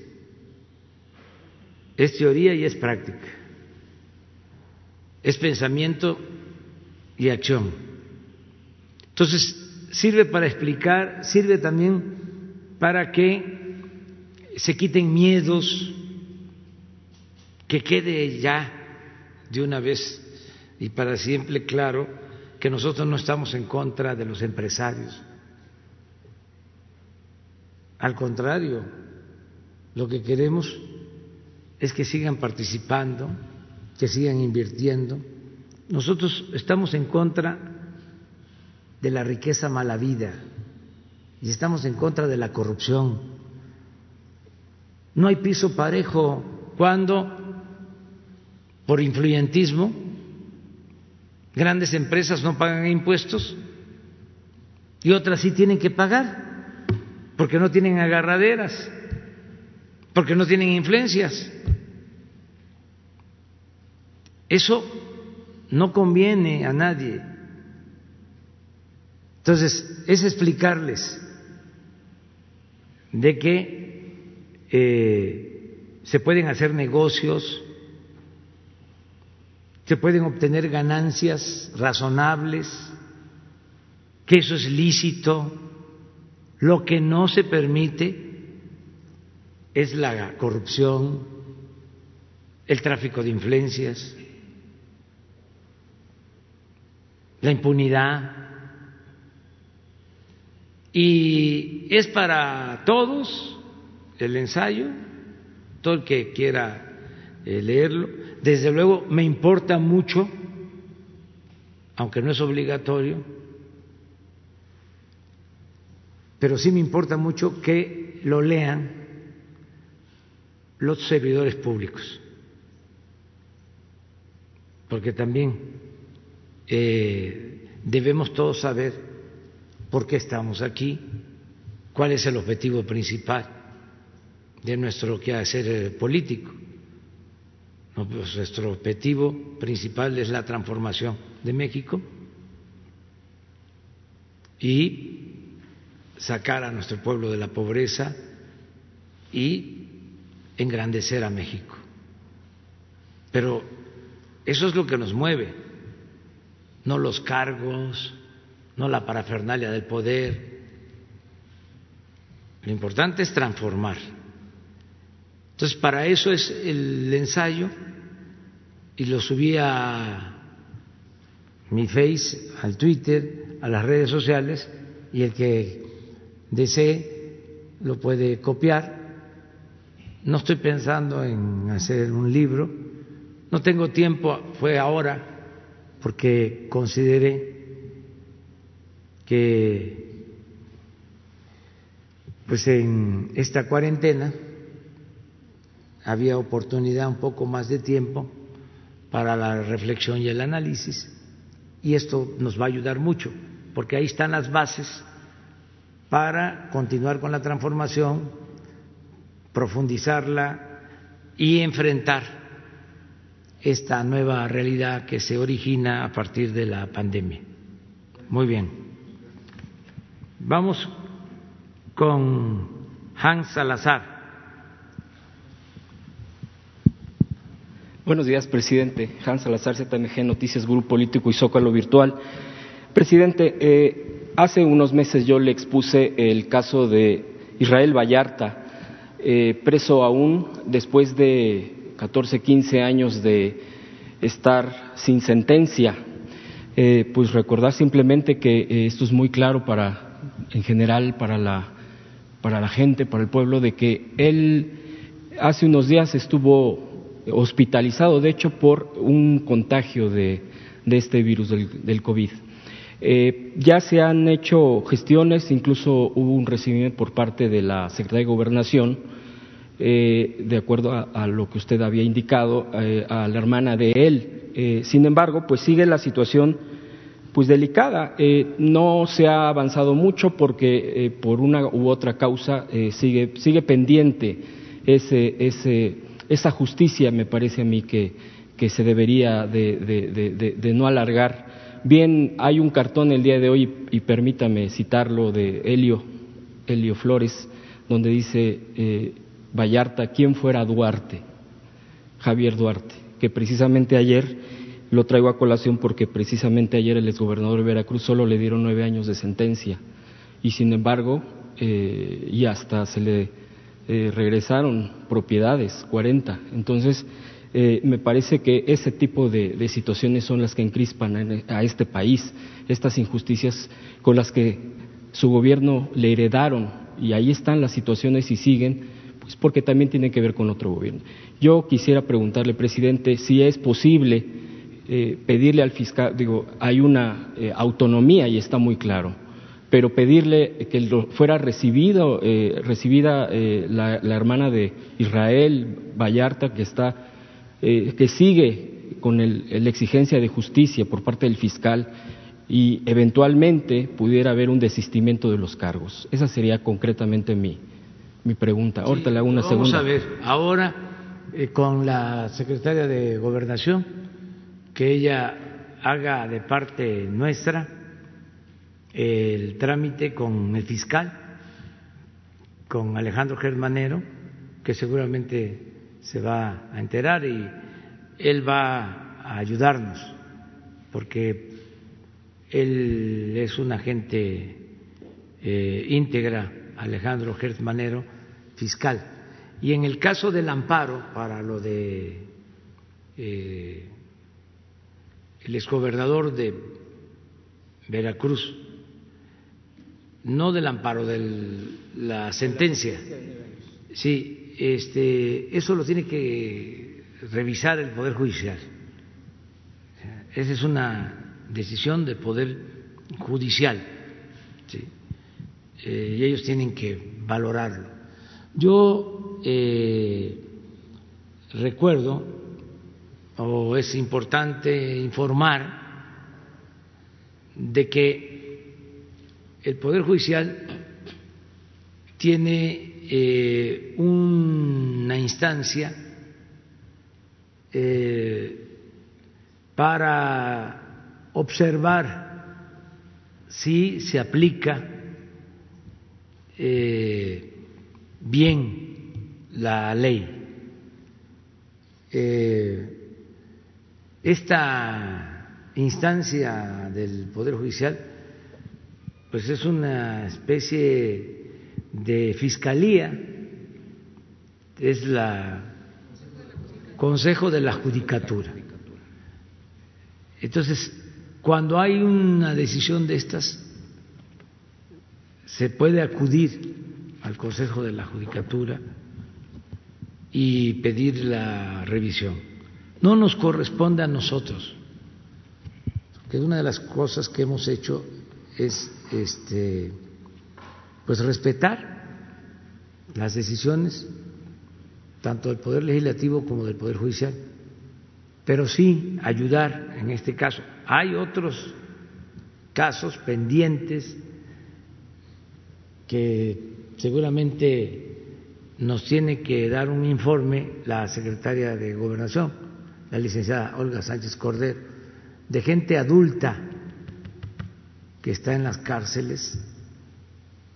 es teoría y es práctica, es pensamiento y acción. Entonces, sirve para explicar, sirve también para que se quiten miedos, que quede ya de una vez y para siempre claro que nosotros no estamos en contra de los empresarios. Al contrario, lo que queremos es que sigan participando, que sigan invirtiendo. Nosotros estamos en contra de la riqueza mala vida y estamos en contra de la corrupción. No hay piso parejo cuando, por influyentismo, grandes empresas no pagan impuestos y otras sí tienen que pagar porque no tienen agarraderas, porque no tienen influencias. Eso no conviene a nadie Entonces, es explicarles de que eh, se pueden hacer negocios, se pueden obtener ganancias razonables, que eso es lícito. Lo que no se permite es la corrupción, el tráfico de influencias, la impunidad. Y es para todos el ensayo, todo el que quiera eh, leerlo. Desde luego me importa mucho, aunque no es obligatorio, pero sí me importa mucho que lo lean los servidores públicos, porque también eh, debemos todos saber por qué estamos aquí, cuál es el objetivo principal de nuestro quehacer eh, político. Pues nuestro objetivo principal es la transformación de México y sacar a nuestro pueblo de la pobreza y engrandecer a México. Pero eso es lo que nos mueve, no los cargos, no la parafernalia del poder. Lo importante es transformar. Entonces, para eso es el ensayo y lo subí a mi Face, al Twitter, a las redes sociales y el que desee lo puede copiar. No estoy pensando en hacer un libro, no tengo tiempo, fue ahora, porque consideré que pues en esta cuarentena había oportunidad un poco más de tiempo para la reflexión y el análisis y esto nos va a ayudar mucho porque ahí están las bases para continuar con la transformación, profundizarla y enfrentar esta nueva realidad que se origina a partir de la pandemia. Muy bien. Vamos con Hans Salazar. Buenos días, presidente. Hans Salazar, ZMG Noticias, Grupo Político y Zócalo Virtual. Presidente, eh, hace unos meses yo le expuse el caso de Israel Vallarta, eh, preso aún después de 14, 15 años de estar sin sentencia. Eh, pues recordar simplemente que esto es muy claro para en general para la, para la gente, para el pueblo, de que él hace unos días estuvo hospitalizado, de hecho, por un contagio de, de este virus del, del COVID. Eh, ya se han hecho gestiones, incluso hubo un recibimiento por parte de la Secretaría de Gobernación, eh, de acuerdo a, lo que usted había indicado, eh, a la hermana de él. sin embargo, pues sigue la situación pues delicada. No se ha avanzado mucho porque por una u otra causa sigue, sigue pendiente ese, ese, esa justicia, me parece a mí, que, que se debería de, de, no alargar. Bien, hay un cartón el día de hoy, y permítame citarlo, de Helio, Helio Flores, donde dice Vallarta, ¿quién fuera Duarte? Javier Duarte, que precisamente ayer lo traigo a colación porque precisamente ayer el exgobernador de Veracruz solo le dieron nueve años de sentencia y sin embargo eh, y hasta se le eh, regresaron propiedades, 40. Entonces, eh, me parece que ese tipo de, situaciones son las que encrispan a este país, estas injusticias con las que su gobierno le heredaron y ahí están las situaciones y siguen, pues porque también tienen que ver con otro gobierno. Yo quisiera preguntarle, presidente, si es posible eh, pedirle al fiscal, digo, hay una eh, autonomía y está muy claro, pero pedirle que fuera recibido, eh, recibida la, hermana de Israel, Vallarta, que está, que sigue con la exigencia de justicia por parte del fiscal y eventualmente pudiera haber un desistimiento de los cargos. Esa sería concretamente mi, mi pregunta. Ahorita le hago una segunda. Vamos a ver, ahora con la secretaria de Gobernación que ella haga de parte nuestra el trámite con el fiscal, con Alejandro Germanero, que seguramente se va a enterar y él va a ayudarnos, porque él es un agente eh, íntegra, Alejandro Germanero, fiscal. Y en el caso del amparo, para lo de eh, el exgobernador de Veracruz, no del amparo, de la sentencia. Sí, este, eso lo tiene que revisar el Poder Judicial. Esa es una decisión del Poder Judicial. Eh, y ellos tienen que valorarlo. Yo eh, recuerdo, o es importante informar, de que el Poder Judicial tiene eh, una instancia para observar si se aplica eh, bien la ley. Eh, esta instancia del Poder Judicial pues es una especie de fiscalía, es la Consejo de la Judicatura. Entonces, cuando hay una decisión de estas, se puede acudir al Consejo de la Judicatura y pedir la revisión. No nos corresponde a nosotros, que una de las cosas que hemos hecho es este pues respetar las decisiones tanto del Poder Legislativo como del Poder Judicial, pero sí ayudar en este caso. Hay otros casos pendientes que seguramente nos tiene que dar un informe la secretaria de Gobernación, la licenciada Olga Sánchez Cordero, de gente adulta que está en las cárceles,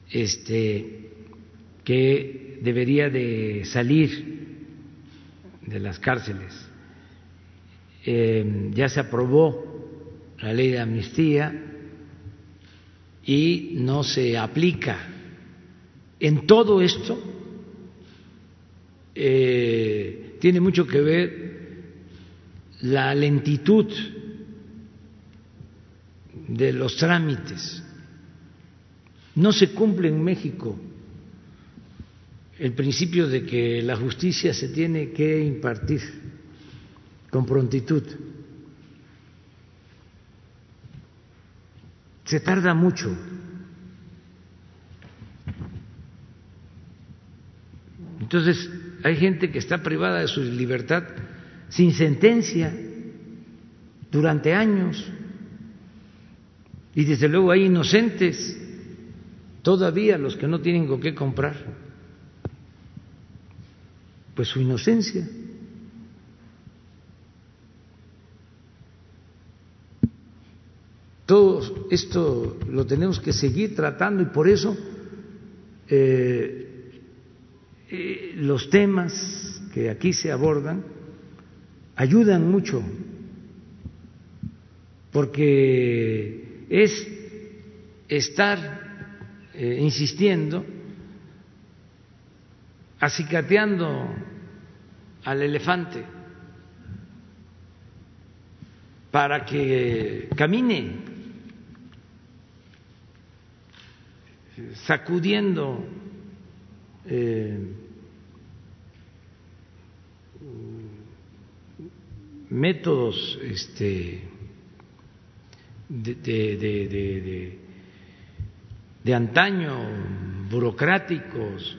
este, que debería de salir de las cárceles. Eh, ya se aprobó la ley de amnistía y no se aplica en todo esto eh, tiene mucho que ver la lentitud de los trámites. No se cumple en México el principio de que la justicia se tiene que impartir con prontitud. Se tarda mucho. Entonces, hay gente que está privada de su libertad sin sentencia durante años y desde luego hay inocentes todavía los que no tienen con qué comprar, pues su inocencia. Todo esto lo tenemos que seguir tratando y por eso eh, eh, los temas que aquí se abordan ayudan mucho, porque es estar eh, insistiendo, acicateando al elefante para que camine, sacudiendo eh, métodos este, de, de, de, antaño, burocráticos,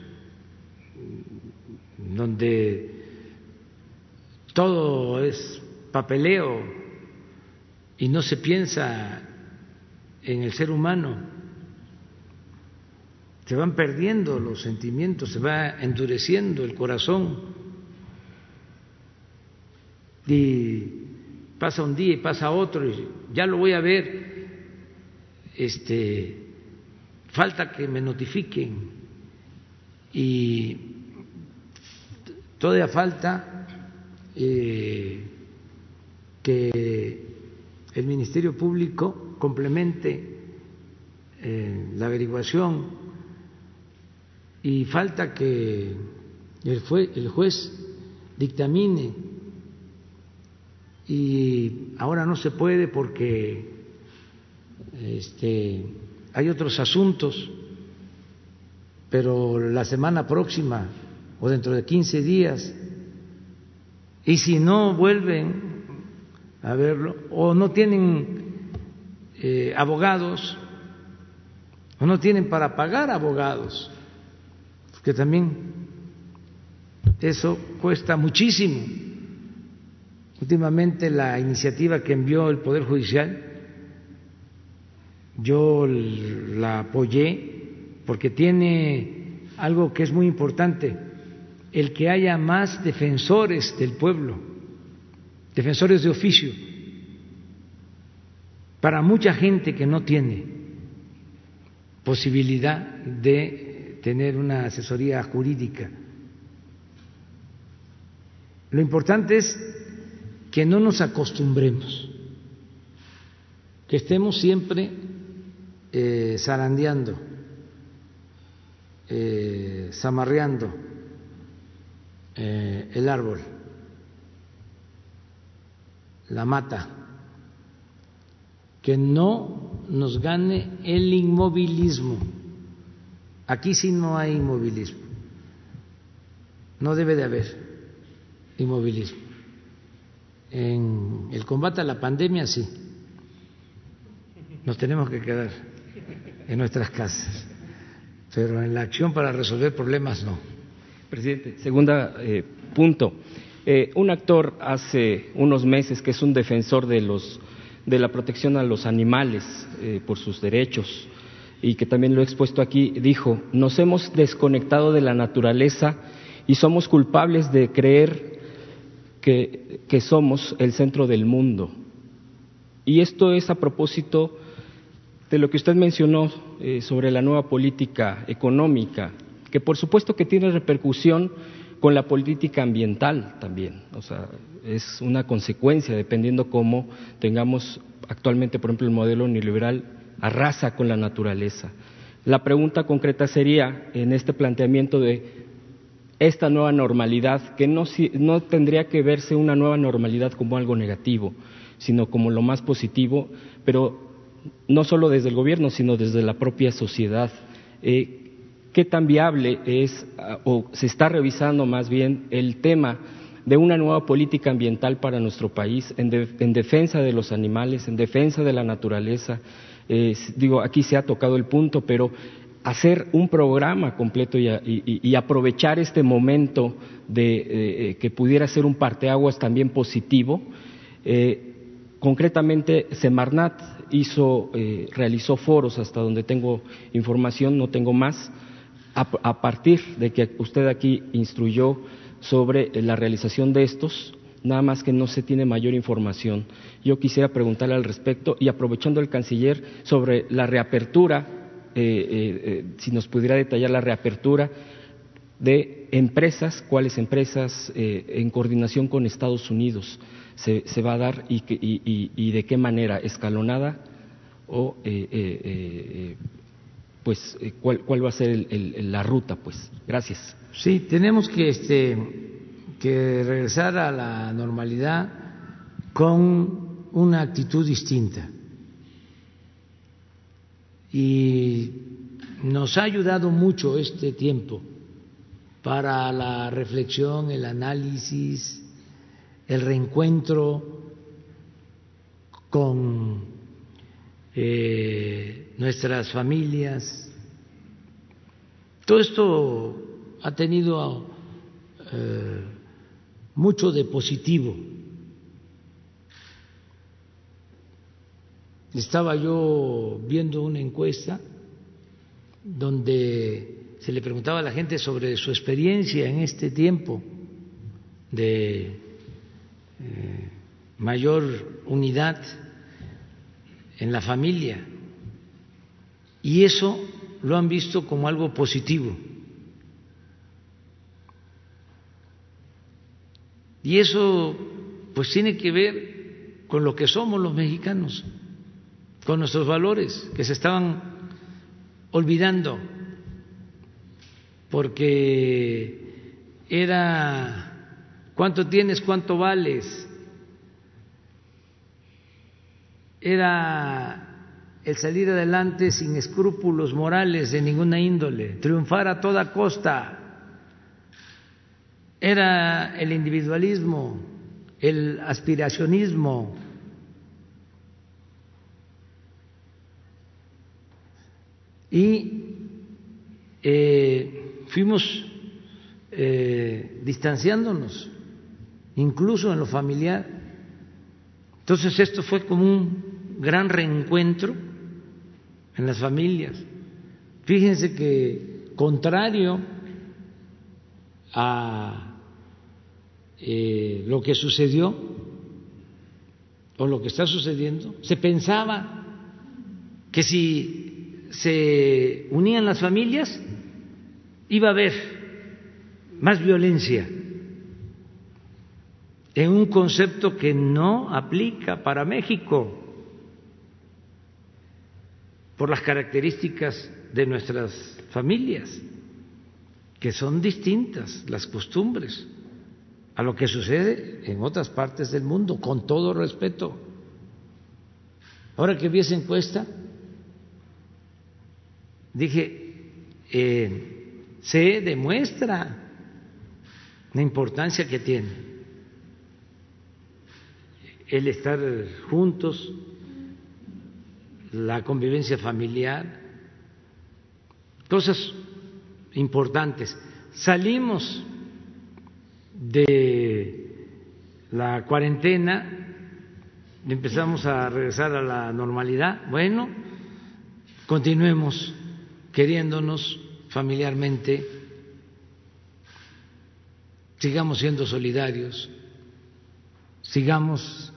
donde todo es papeleo y no se piensa en el ser humano, se van perdiendo los sentimientos, se va endureciendo el corazón. Y pasa un día y pasa otro y ya lo voy a ver. Este, falta que me notifiquen. Y todavía falta eh, que el Ministerio Público complemente eh, la averiguación. Y falta que el, el juez dictamine y ahora no se puede porque este, hay otros asuntos, pero la semana próxima o dentro de 15 días, y si no vuelven a verlo o no tienen eh, abogados o no tienen para pagar abogados, que también eso cuesta muchísimo. Últimamente la iniciativa que envió el Poder Judicial, yo la apoyé porque tiene algo que es muy importante, el que haya más defensores del pueblo, defensores de oficio, para mucha gente que no tiene posibilidad de tener una asesoría jurídica. Lo importante es que no nos acostumbremos, que estemos siempre eh, zarandeando, eh, zamarreando eh, el árbol, la mata, que no nos gane el inmovilismo. Aquí sí no hay inmovilismo, no debe de haber inmovilismo. En el combate a la pandemia sí, nos tenemos que quedar en nuestras casas, pero en la acción para resolver problemas no. Presidente, segunda eh, punto. Eh, un actor hace unos meses que es un defensor de, los, de la protección a los animales eh, por sus derechos y que también lo he expuesto aquí, dijo, nos hemos desconectado de la naturaleza y somos culpables de creer que, somos el centro del mundo. Y esto es a propósito de lo que usted mencionó eh, sobre la nueva política económica, que por supuesto que tiene repercusión con la política ambiental también. O sea, es una consecuencia dependiendo cómo tengamos actualmente, por ejemplo, el modelo neoliberal arrasa con la naturaleza. La pregunta concreta sería, en este planteamiento de esta nueva normalidad, que no, no tendría que verse una nueva normalidad como algo negativo, sino como lo más positivo, pero no solo desde el gobierno, sino desde la propia sociedad. Eh, ¿Qué tan viable es, ah, o se está revisando más bien, el tema de una nueva política ambiental para nuestro país en, defensa de los animales, en defensa de la naturaleza? Eh, digo, aquí se ha tocado el punto, pero hacer un programa completo y, aprovechar este momento de eh, que pudiera ser un parteaguas también positivo. Eh, concretamente, Semarnat hizo, eh, realizó foros hasta donde tengo información, no tengo más, a, partir de que usted aquí instruyó sobre la realización de estos, nada más que no se tiene mayor información. Yo quisiera preguntarle al respecto y aprovechando el canciller sobre la reapertura eh, eh, eh, si nos pudiera detallar la reapertura de empresas, cuáles empresas en coordinación con Estados Unidos se, va a dar y, de qué manera, escalonada o pues cuál, va a ser la ruta, pues. Gracias. Sí, tenemos que, este, que regresar a la normalidad con una actitud distinta y nos ha ayudado mucho este tiempo para la reflexión, el análisis, el reencuentro con eh, nuestras familias. Todo esto ha tenido eh, mucho de positivo Estaba yo viendo una encuesta donde se le preguntaba a la gente sobre su experiencia en este tiempo de eh, mayor unidad en la familia Y eso lo han visto como algo positivo. Y eso pues tiene que ver con lo que somos los mexicanos, con nuestros valores que se estaban olvidando, porque era cuánto tienes, cuánto vales, era el salir adelante sin escrúpulos morales de ninguna índole, triunfar a toda costa, era el individualismo, el aspiracionismo. Y eh, fuimos eh, distanciándonos, incluso en lo familiar. Entonces esto fue como un gran reencuentro en las familias. Fíjense que contrario a eh, lo que sucedió o lo que está sucediendo, se pensaba que si se unían las familias iba a haber más violencia en un concepto que no aplica para México por las características de nuestras familias, que son distintas las costumbres a lo que sucede en otras partes del mundo, con todo respeto. Ahora que vi esa encuesta, dije, eh, se demuestra la importancia que tiene el estar juntos, la convivencia familiar, cosas importantes. Salimos de la cuarentena, empezamos a regresar a la normalidad. Bueno, continuemos queriéndonos familiarmente, sigamos siendo solidarios, sigamos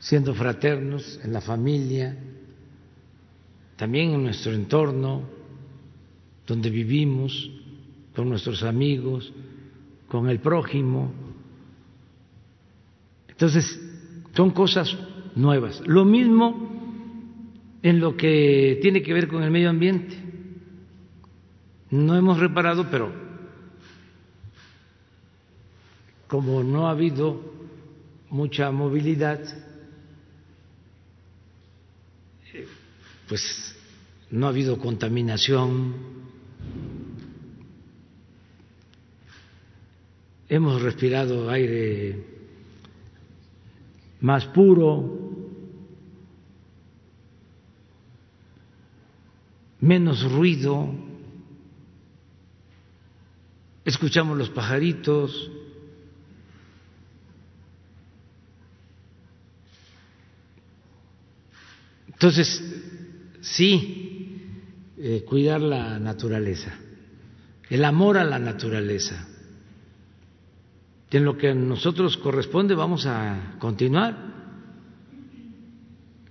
siendo fraternos en la familia, también en nuestro entorno, donde vivimos, con nuestros amigos, con el prójimo. Entonces, son cosas nuevas. Lo mismo en lo que tiene que ver con el medio ambiente. No hemos reparado, pero como no ha habido mucha movilidad, pues no ha habido contaminación, hemos respirado aire más puro, menos ruido, escuchamos los pajaritos, entonces sí, eh, cuidar la naturaleza, el amor a la naturaleza. en lo que a nosotros corresponde vamos a continuar.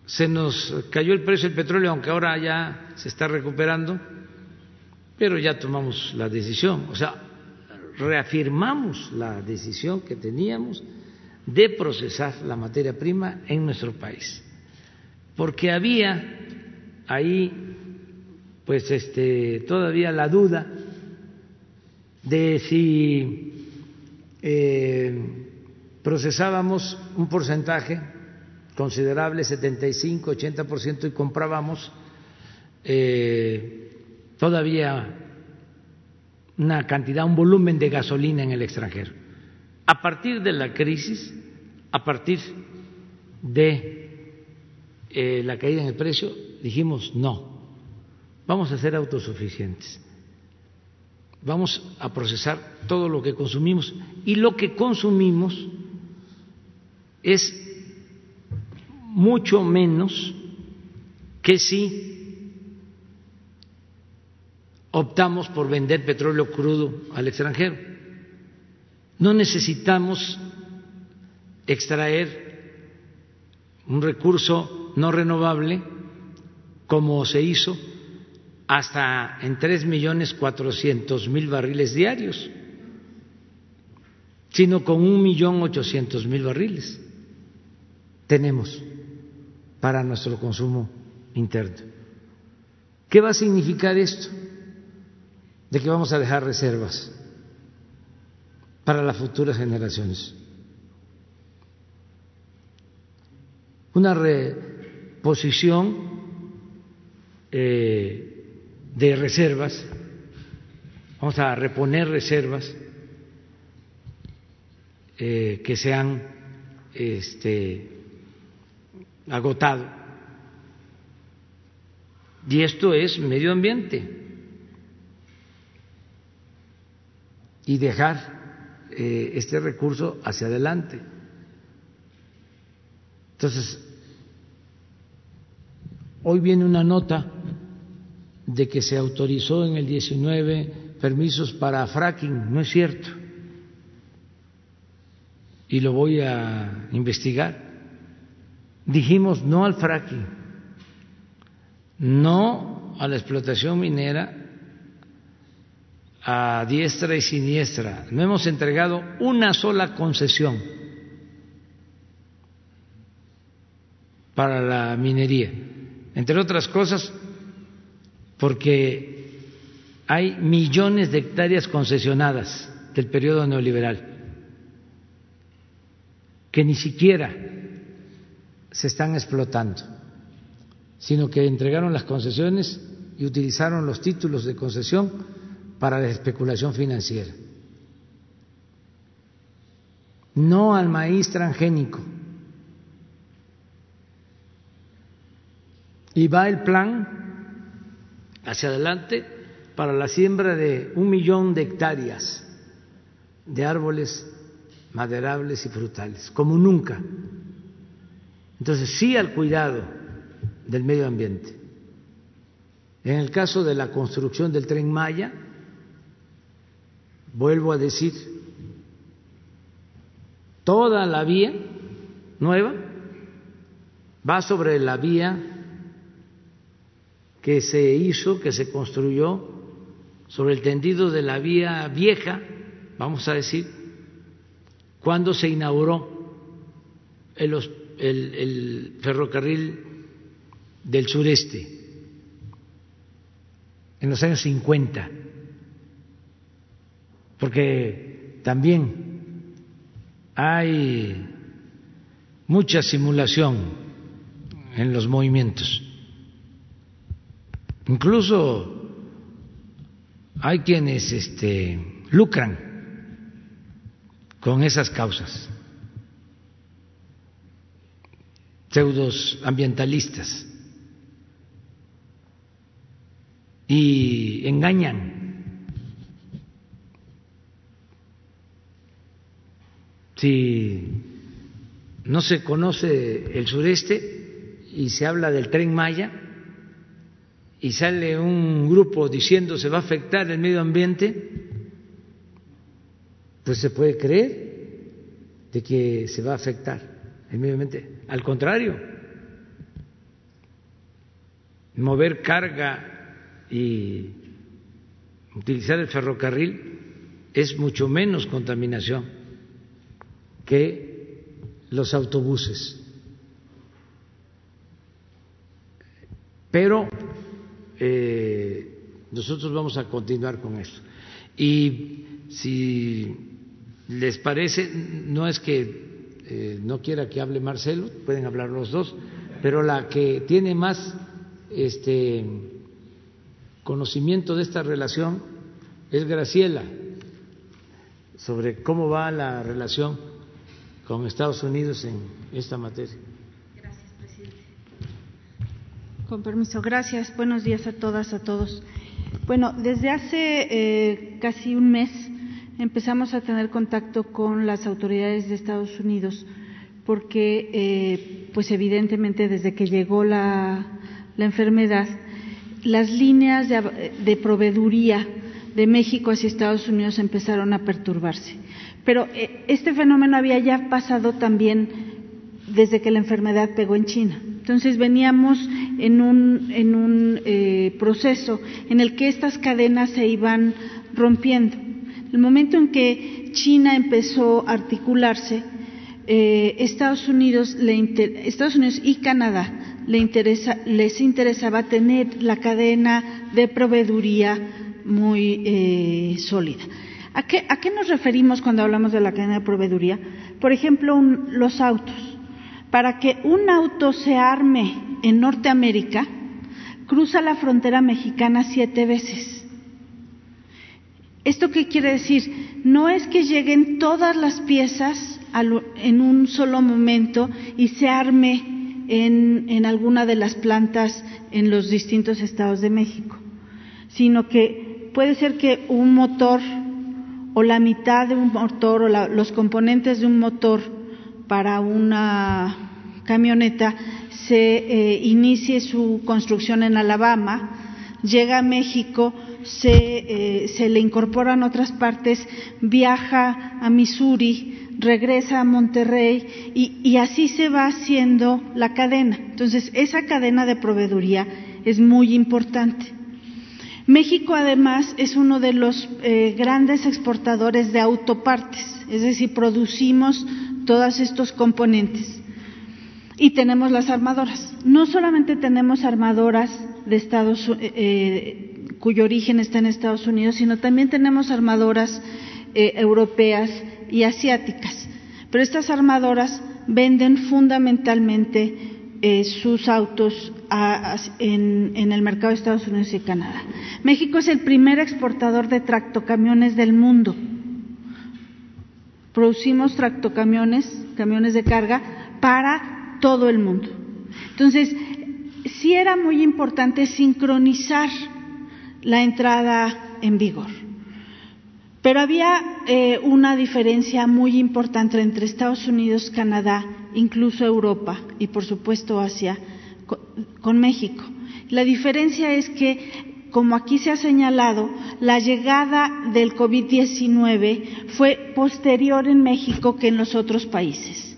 Se nos cayó el precio del petróleo, aunque ahora ya se está recuperando, pero ya tomamos la decisión, o sea, reafirmamos la decisión que teníamos de procesar la materia prima en nuestro país, porque había ahí pues este todavía la duda de si eh, procesábamos un porcentaje considerable, 75, 80%, y comprábamos eh, todavía una cantidad, un volumen de gasolina en el extranjero. A partir de la crisis, a partir de eh, la caída en el precio, dijimos no, vamos a ser autosuficientes, vamos a procesar todo lo que consumimos y lo que consumimos es mucho menos que si optamos por vender petróleo crudo al extranjero. No necesitamos extraer un recurso no renovable como se hizo hasta en tres millones cuatrocientos mil barriles diarios, sino con un millón ochocientos mil barriles tenemos para nuestro consumo interno. ¿Qué va a significar esto? De que vamos a dejar reservas para las futuras generaciones. Una reposición eh, de reservas, vamos a reponer reservas eh, que se han este, agotado. Y esto es medio ambiente. Y dejar eh, este recurso hacia adelante. Entonces, hoy viene una nota de que se autorizó en el 19 permisos para fracking, no es cierto. Y lo voy a investigar. Dijimos no al fracking, no a la explotación minera a diestra y siniestra. No hemos entregado una sola concesión para la minería, entre otras cosas porque hay millones de hectáreas concesionadas del periodo neoliberal que ni siquiera se están explotando, sino que entregaron las concesiones y utilizaron los títulos de concesión para la especulación financiera. No al maíz transgénico. Y va el plan hacia adelante para la siembra de un millón de hectáreas de árboles maderables y frutales, como nunca. Entonces, sí al cuidado del medio ambiente. En el caso de la construcción del tren Maya, vuelvo a decir, toda la vía nueva va sobre la vía que se hizo, que se construyó sobre el tendido de la vía vieja, vamos a decir, cuando se inauguró el, el, ferrocarril del sureste en los años 50, porque también hay mucha simulación en los movimientos. Incluso hay quienes este, lucran con esas causas pseudos ambientalistas y engañan. Si no se conoce el sureste y se habla del tren Maya y sale un grupo diciendo se va a afectar el medio ambiente, pues se puede creer de que se va a afectar el medio ambiente. Al contrario, mover carga y utilizar el ferrocarril es mucho menos contaminación que los autobuses. Pero eh, nosotros vamos a continuar con eso. Y si les parece, no es que eh, no quiera que hable Marcelo, pueden hablar los dos, pero la que tiene más este, conocimiento de esta relación es Graciela, sobre cómo va la relación con Estados Unidos en esta materia. Gracias, presidente. Con permiso, gracias. Buenos días a todas, a todos. Bueno, desde hace eh, casi un mes empezamos a tener contacto con las autoridades de Estados Unidos porque, eh, pues evidentemente, desde que llegó la, enfermedad, las líneas de, de, proveeduría de México hacia Estados Unidos empezaron a perturbarse. Pero eh, este fenómeno había ya pasado también desde que la enfermedad pegó en China. Entonces veníamos en un, en un eh, proceso en el que estas cadenas se iban rompiendo. El momento en que China empezó a articularse, eh, Estados, Unidos Estados Unidos y Canadá les interesaba tener la cadena de proveeduría muy eh, sólida. ¿A qué, nos referimos cuando hablamos de la cadena de proveeduría? Por ejemplo, los autos. Para que un auto se arme en Norteamérica, cruza la frontera mexicana siete veces. ¿Esto qué quiere decir? No es que lleguen todas las piezas en un solo momento y se arme en, en alguna de las plantas en los distintos estados de México, sino que puede ser que un motor o la mitad de un motor o los componentes de un motor para una camioneta se eh, inicie su construcción en Alabama, llega a México, se, eh, se le incorporan otras partes, viaja a Missouri, regresa a Monterrey y, y, así se va haciendo la cadena. Entonces, esa cadena de proveeduría es muy importante. México además es uno de los eh, grandes exportadores de autopartes, es decir, producimos todos estos componentes. Y tenemos las armadoras. No solamente tenemos armadoras de Estados, eh, eh, cuyo origen está en Estados Unidos, sino también tenemos armadoras europeas y asiáticas. Pero estas armadoras venden fundamentalmente eh, sus autos en, el mercado de Estados Unidos y Canadá. México es el primer exportador de tractocamiones del mundo. Producimos tractocamiones, camiones de carga, para todo el mundo. Entonces, sí era muy importante sincronizar la entrada en vigor. Pero había eh, una diferencia muy importante entre Estados Unidos, Canadá, incluso Europa y por supuesto Asia con, México. La diferencia es que, como aquí se ha señalado, la llegada del COVID-19 fue posterior en México que en los otros países.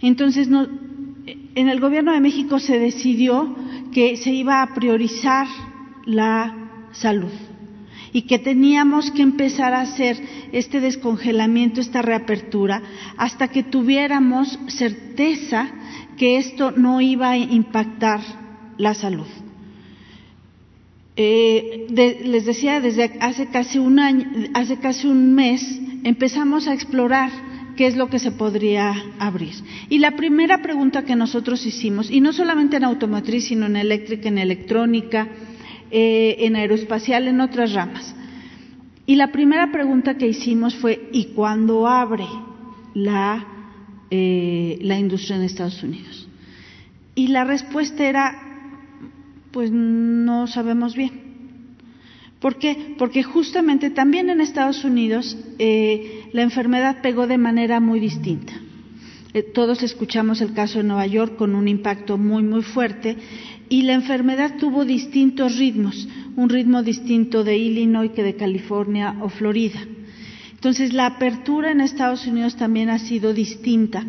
Entonces, en el gobierno de México se decidió que se iba a priorizar la salud y que teníamos que empezar a hacer este descongelamiento, esta reapertura, hasta que tuviéramos certeza que esto no iba a impactar la salud. Eh, les decía, desde hace casi un año, hace casi un mes, empezamos a explorar qué es lo que se podría abrir. Y la primera pregunta que nosotros hicimos, y no solamente en automotriz, sino en eléctrica, en electrónica, eh, en aeroespacial, en otras ramas. Y la primera pregunta que hicimos fue, ¿y cuándo abre la, eh, la industria en Estados Unidos? Y la respuesta era, pues no sabemos bien. ¿Por qué? Porque justamente también en Estados Unidos eh, la enfermedad pegó de manera muy distinta. todos escuchamos el caso de Nueva York con un impacto muy, muy fuerte y la enfermedad tuvo distintos ritmos, un ritmo distinto de Illinois que de California o Florida. Entonces, la apertura en Estados Unidos también ha sido distinta.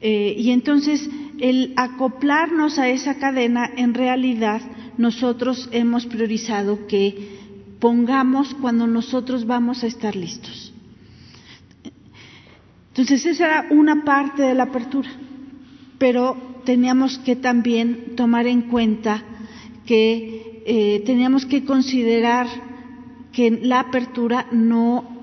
Eh, y entonces, el acoplarnos a esa cadena, en realidad, nosotros hemos priorizado que pongamos cuando nosotros vamos a estar listos. Entonces, esa era una parte de la apertura. Pero teníamos que también tomar en cuenta que eh, teníamos que considerar que la apertura no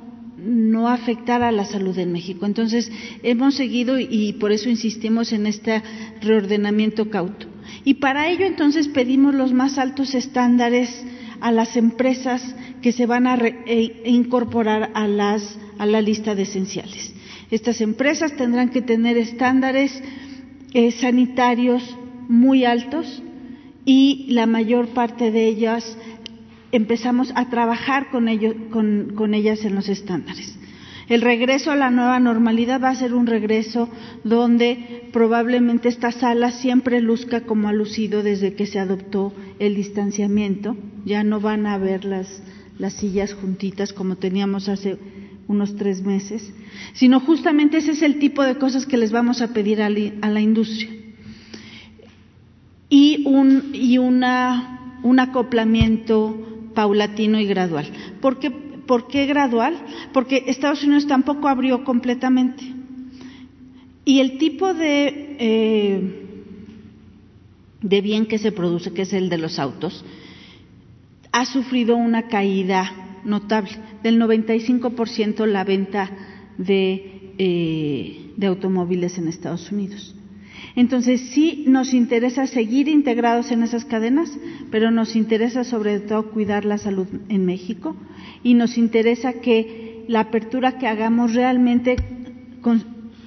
no afectara a la salud en México. Entonces, hemos seguido y por eso insistimos en este reordenamiento cauto. Y para ello, entonces, pedimos los más altos estándares a las empresas que se van a e, incorporar a, las, a la lista de esenciales. Estas empresas tendrán que tener estándares eh, sanitarios muy altos y la mayor parte de ellas empezamos a trabajar con, ellos, con, ellas en los estándares. El regreso a la nueva normalidad va a ser un regreso donde probablemente esta sala siempre luzca como ha lucido desde que se adoptó el distanciamiento. Ya no van a ver las, las sillas juntitas como teníamos hace unos tres meses, sino justamente ese es el tipo de cosas que les vamos a pedir a la industria. Y un, y una, un acoplamiento paulatino y gradual. ¿Por qué, ¿Por qué gradual? Porque Estados Unidos tampoco abrió completamente. Y el tipo eh, de bien que se produce, que es el de los autos, ha sufrido una caída notable, del 95% la venta de, eh, de automóviles en Estados Unidos. Entonces, sí nos interesa seguir integrados en esas cadenas, pero nos interesa sobre todo cuidar la salud en México y nos interesa que la apertura que hagamos realmente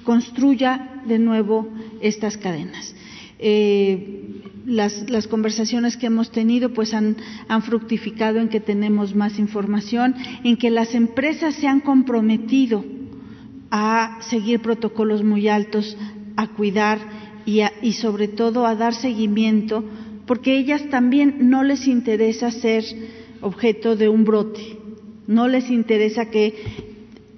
construya de nuevo estas cadenas. Eh, las, las, conversaciones que hemos tenido pues han, han, fructificado en que tenemos más información, en que las empresas se han comprometido a seguir protocolos muy altos, a cuidar y, a, y sobre todo a dar seguimiento, porque ellas también no les interesa ser objeto de un brote, no les interesa que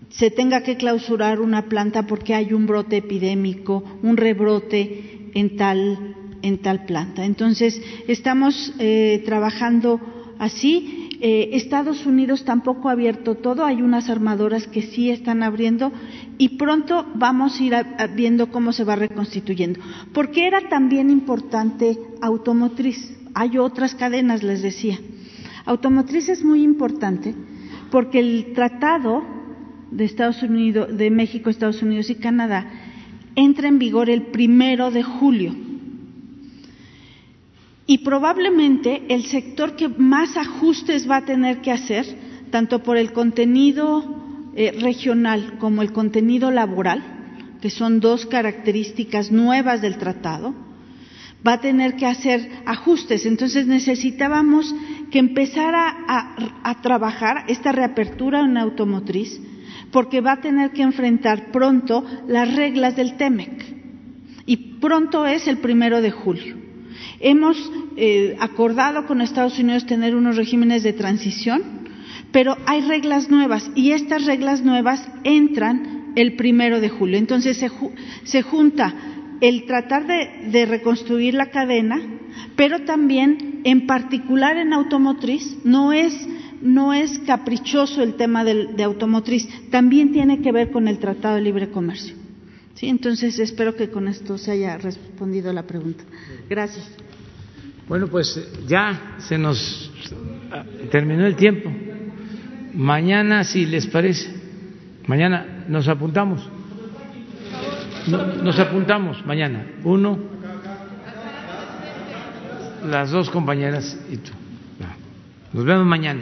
se tenga que clausurar una planta porque hay un brote epidémico, un rebrote en tal en tal planta. Entonces, estamos eh, trabajando así. Eh, Estados Unidos tampoco ha abierto todo, hay unas armadoras que sí están abriendo y pronto vamos a ir a, viendo cómo se va reconstituyendo. Porque era también importante automotriz. Hay otras cadenas, les decía. Automotriz es muy importante porque el tratado de Estados Unidos, de México, Estados Unidos y Canadá entra en vigor el primero de julio y probablemente el sector que más ajustes va a tener que hacer, tanto por el contenido eh, regional como el contenido laboral, que son dos características nuevas del tratado, va a tener que hacer ajustes. Entonces necesitábamos que empezara a, a trabajar esta reapertura en automotriz, porque va a tener que enfrentar pronto las reglas del TEMEC. Y pronto es el primero de julio. Hemos eh, acordado con Estados Unidos tener unos regímenes de transición, pero hay reglas nuevas y estas reglas nuevas entran el primero de julio. Entonces se, junta el tratar de, reconstruir la cadena, pero también, en particular en automotriz, no es, no es caprichoso el tema de automotriz, también tiene que ver con el Tratado de Libre Comercio. ¿Sí? Entonces espero que con esto se haya respondido la pregunta. Gracias. Bueno, pues ya se nos terminó el tiempo. Mañana, si les parece, mañana nos apuntamos. Nos apuntamos mañana. Uno, las dos compañeras y tú. Nos vemos mañana.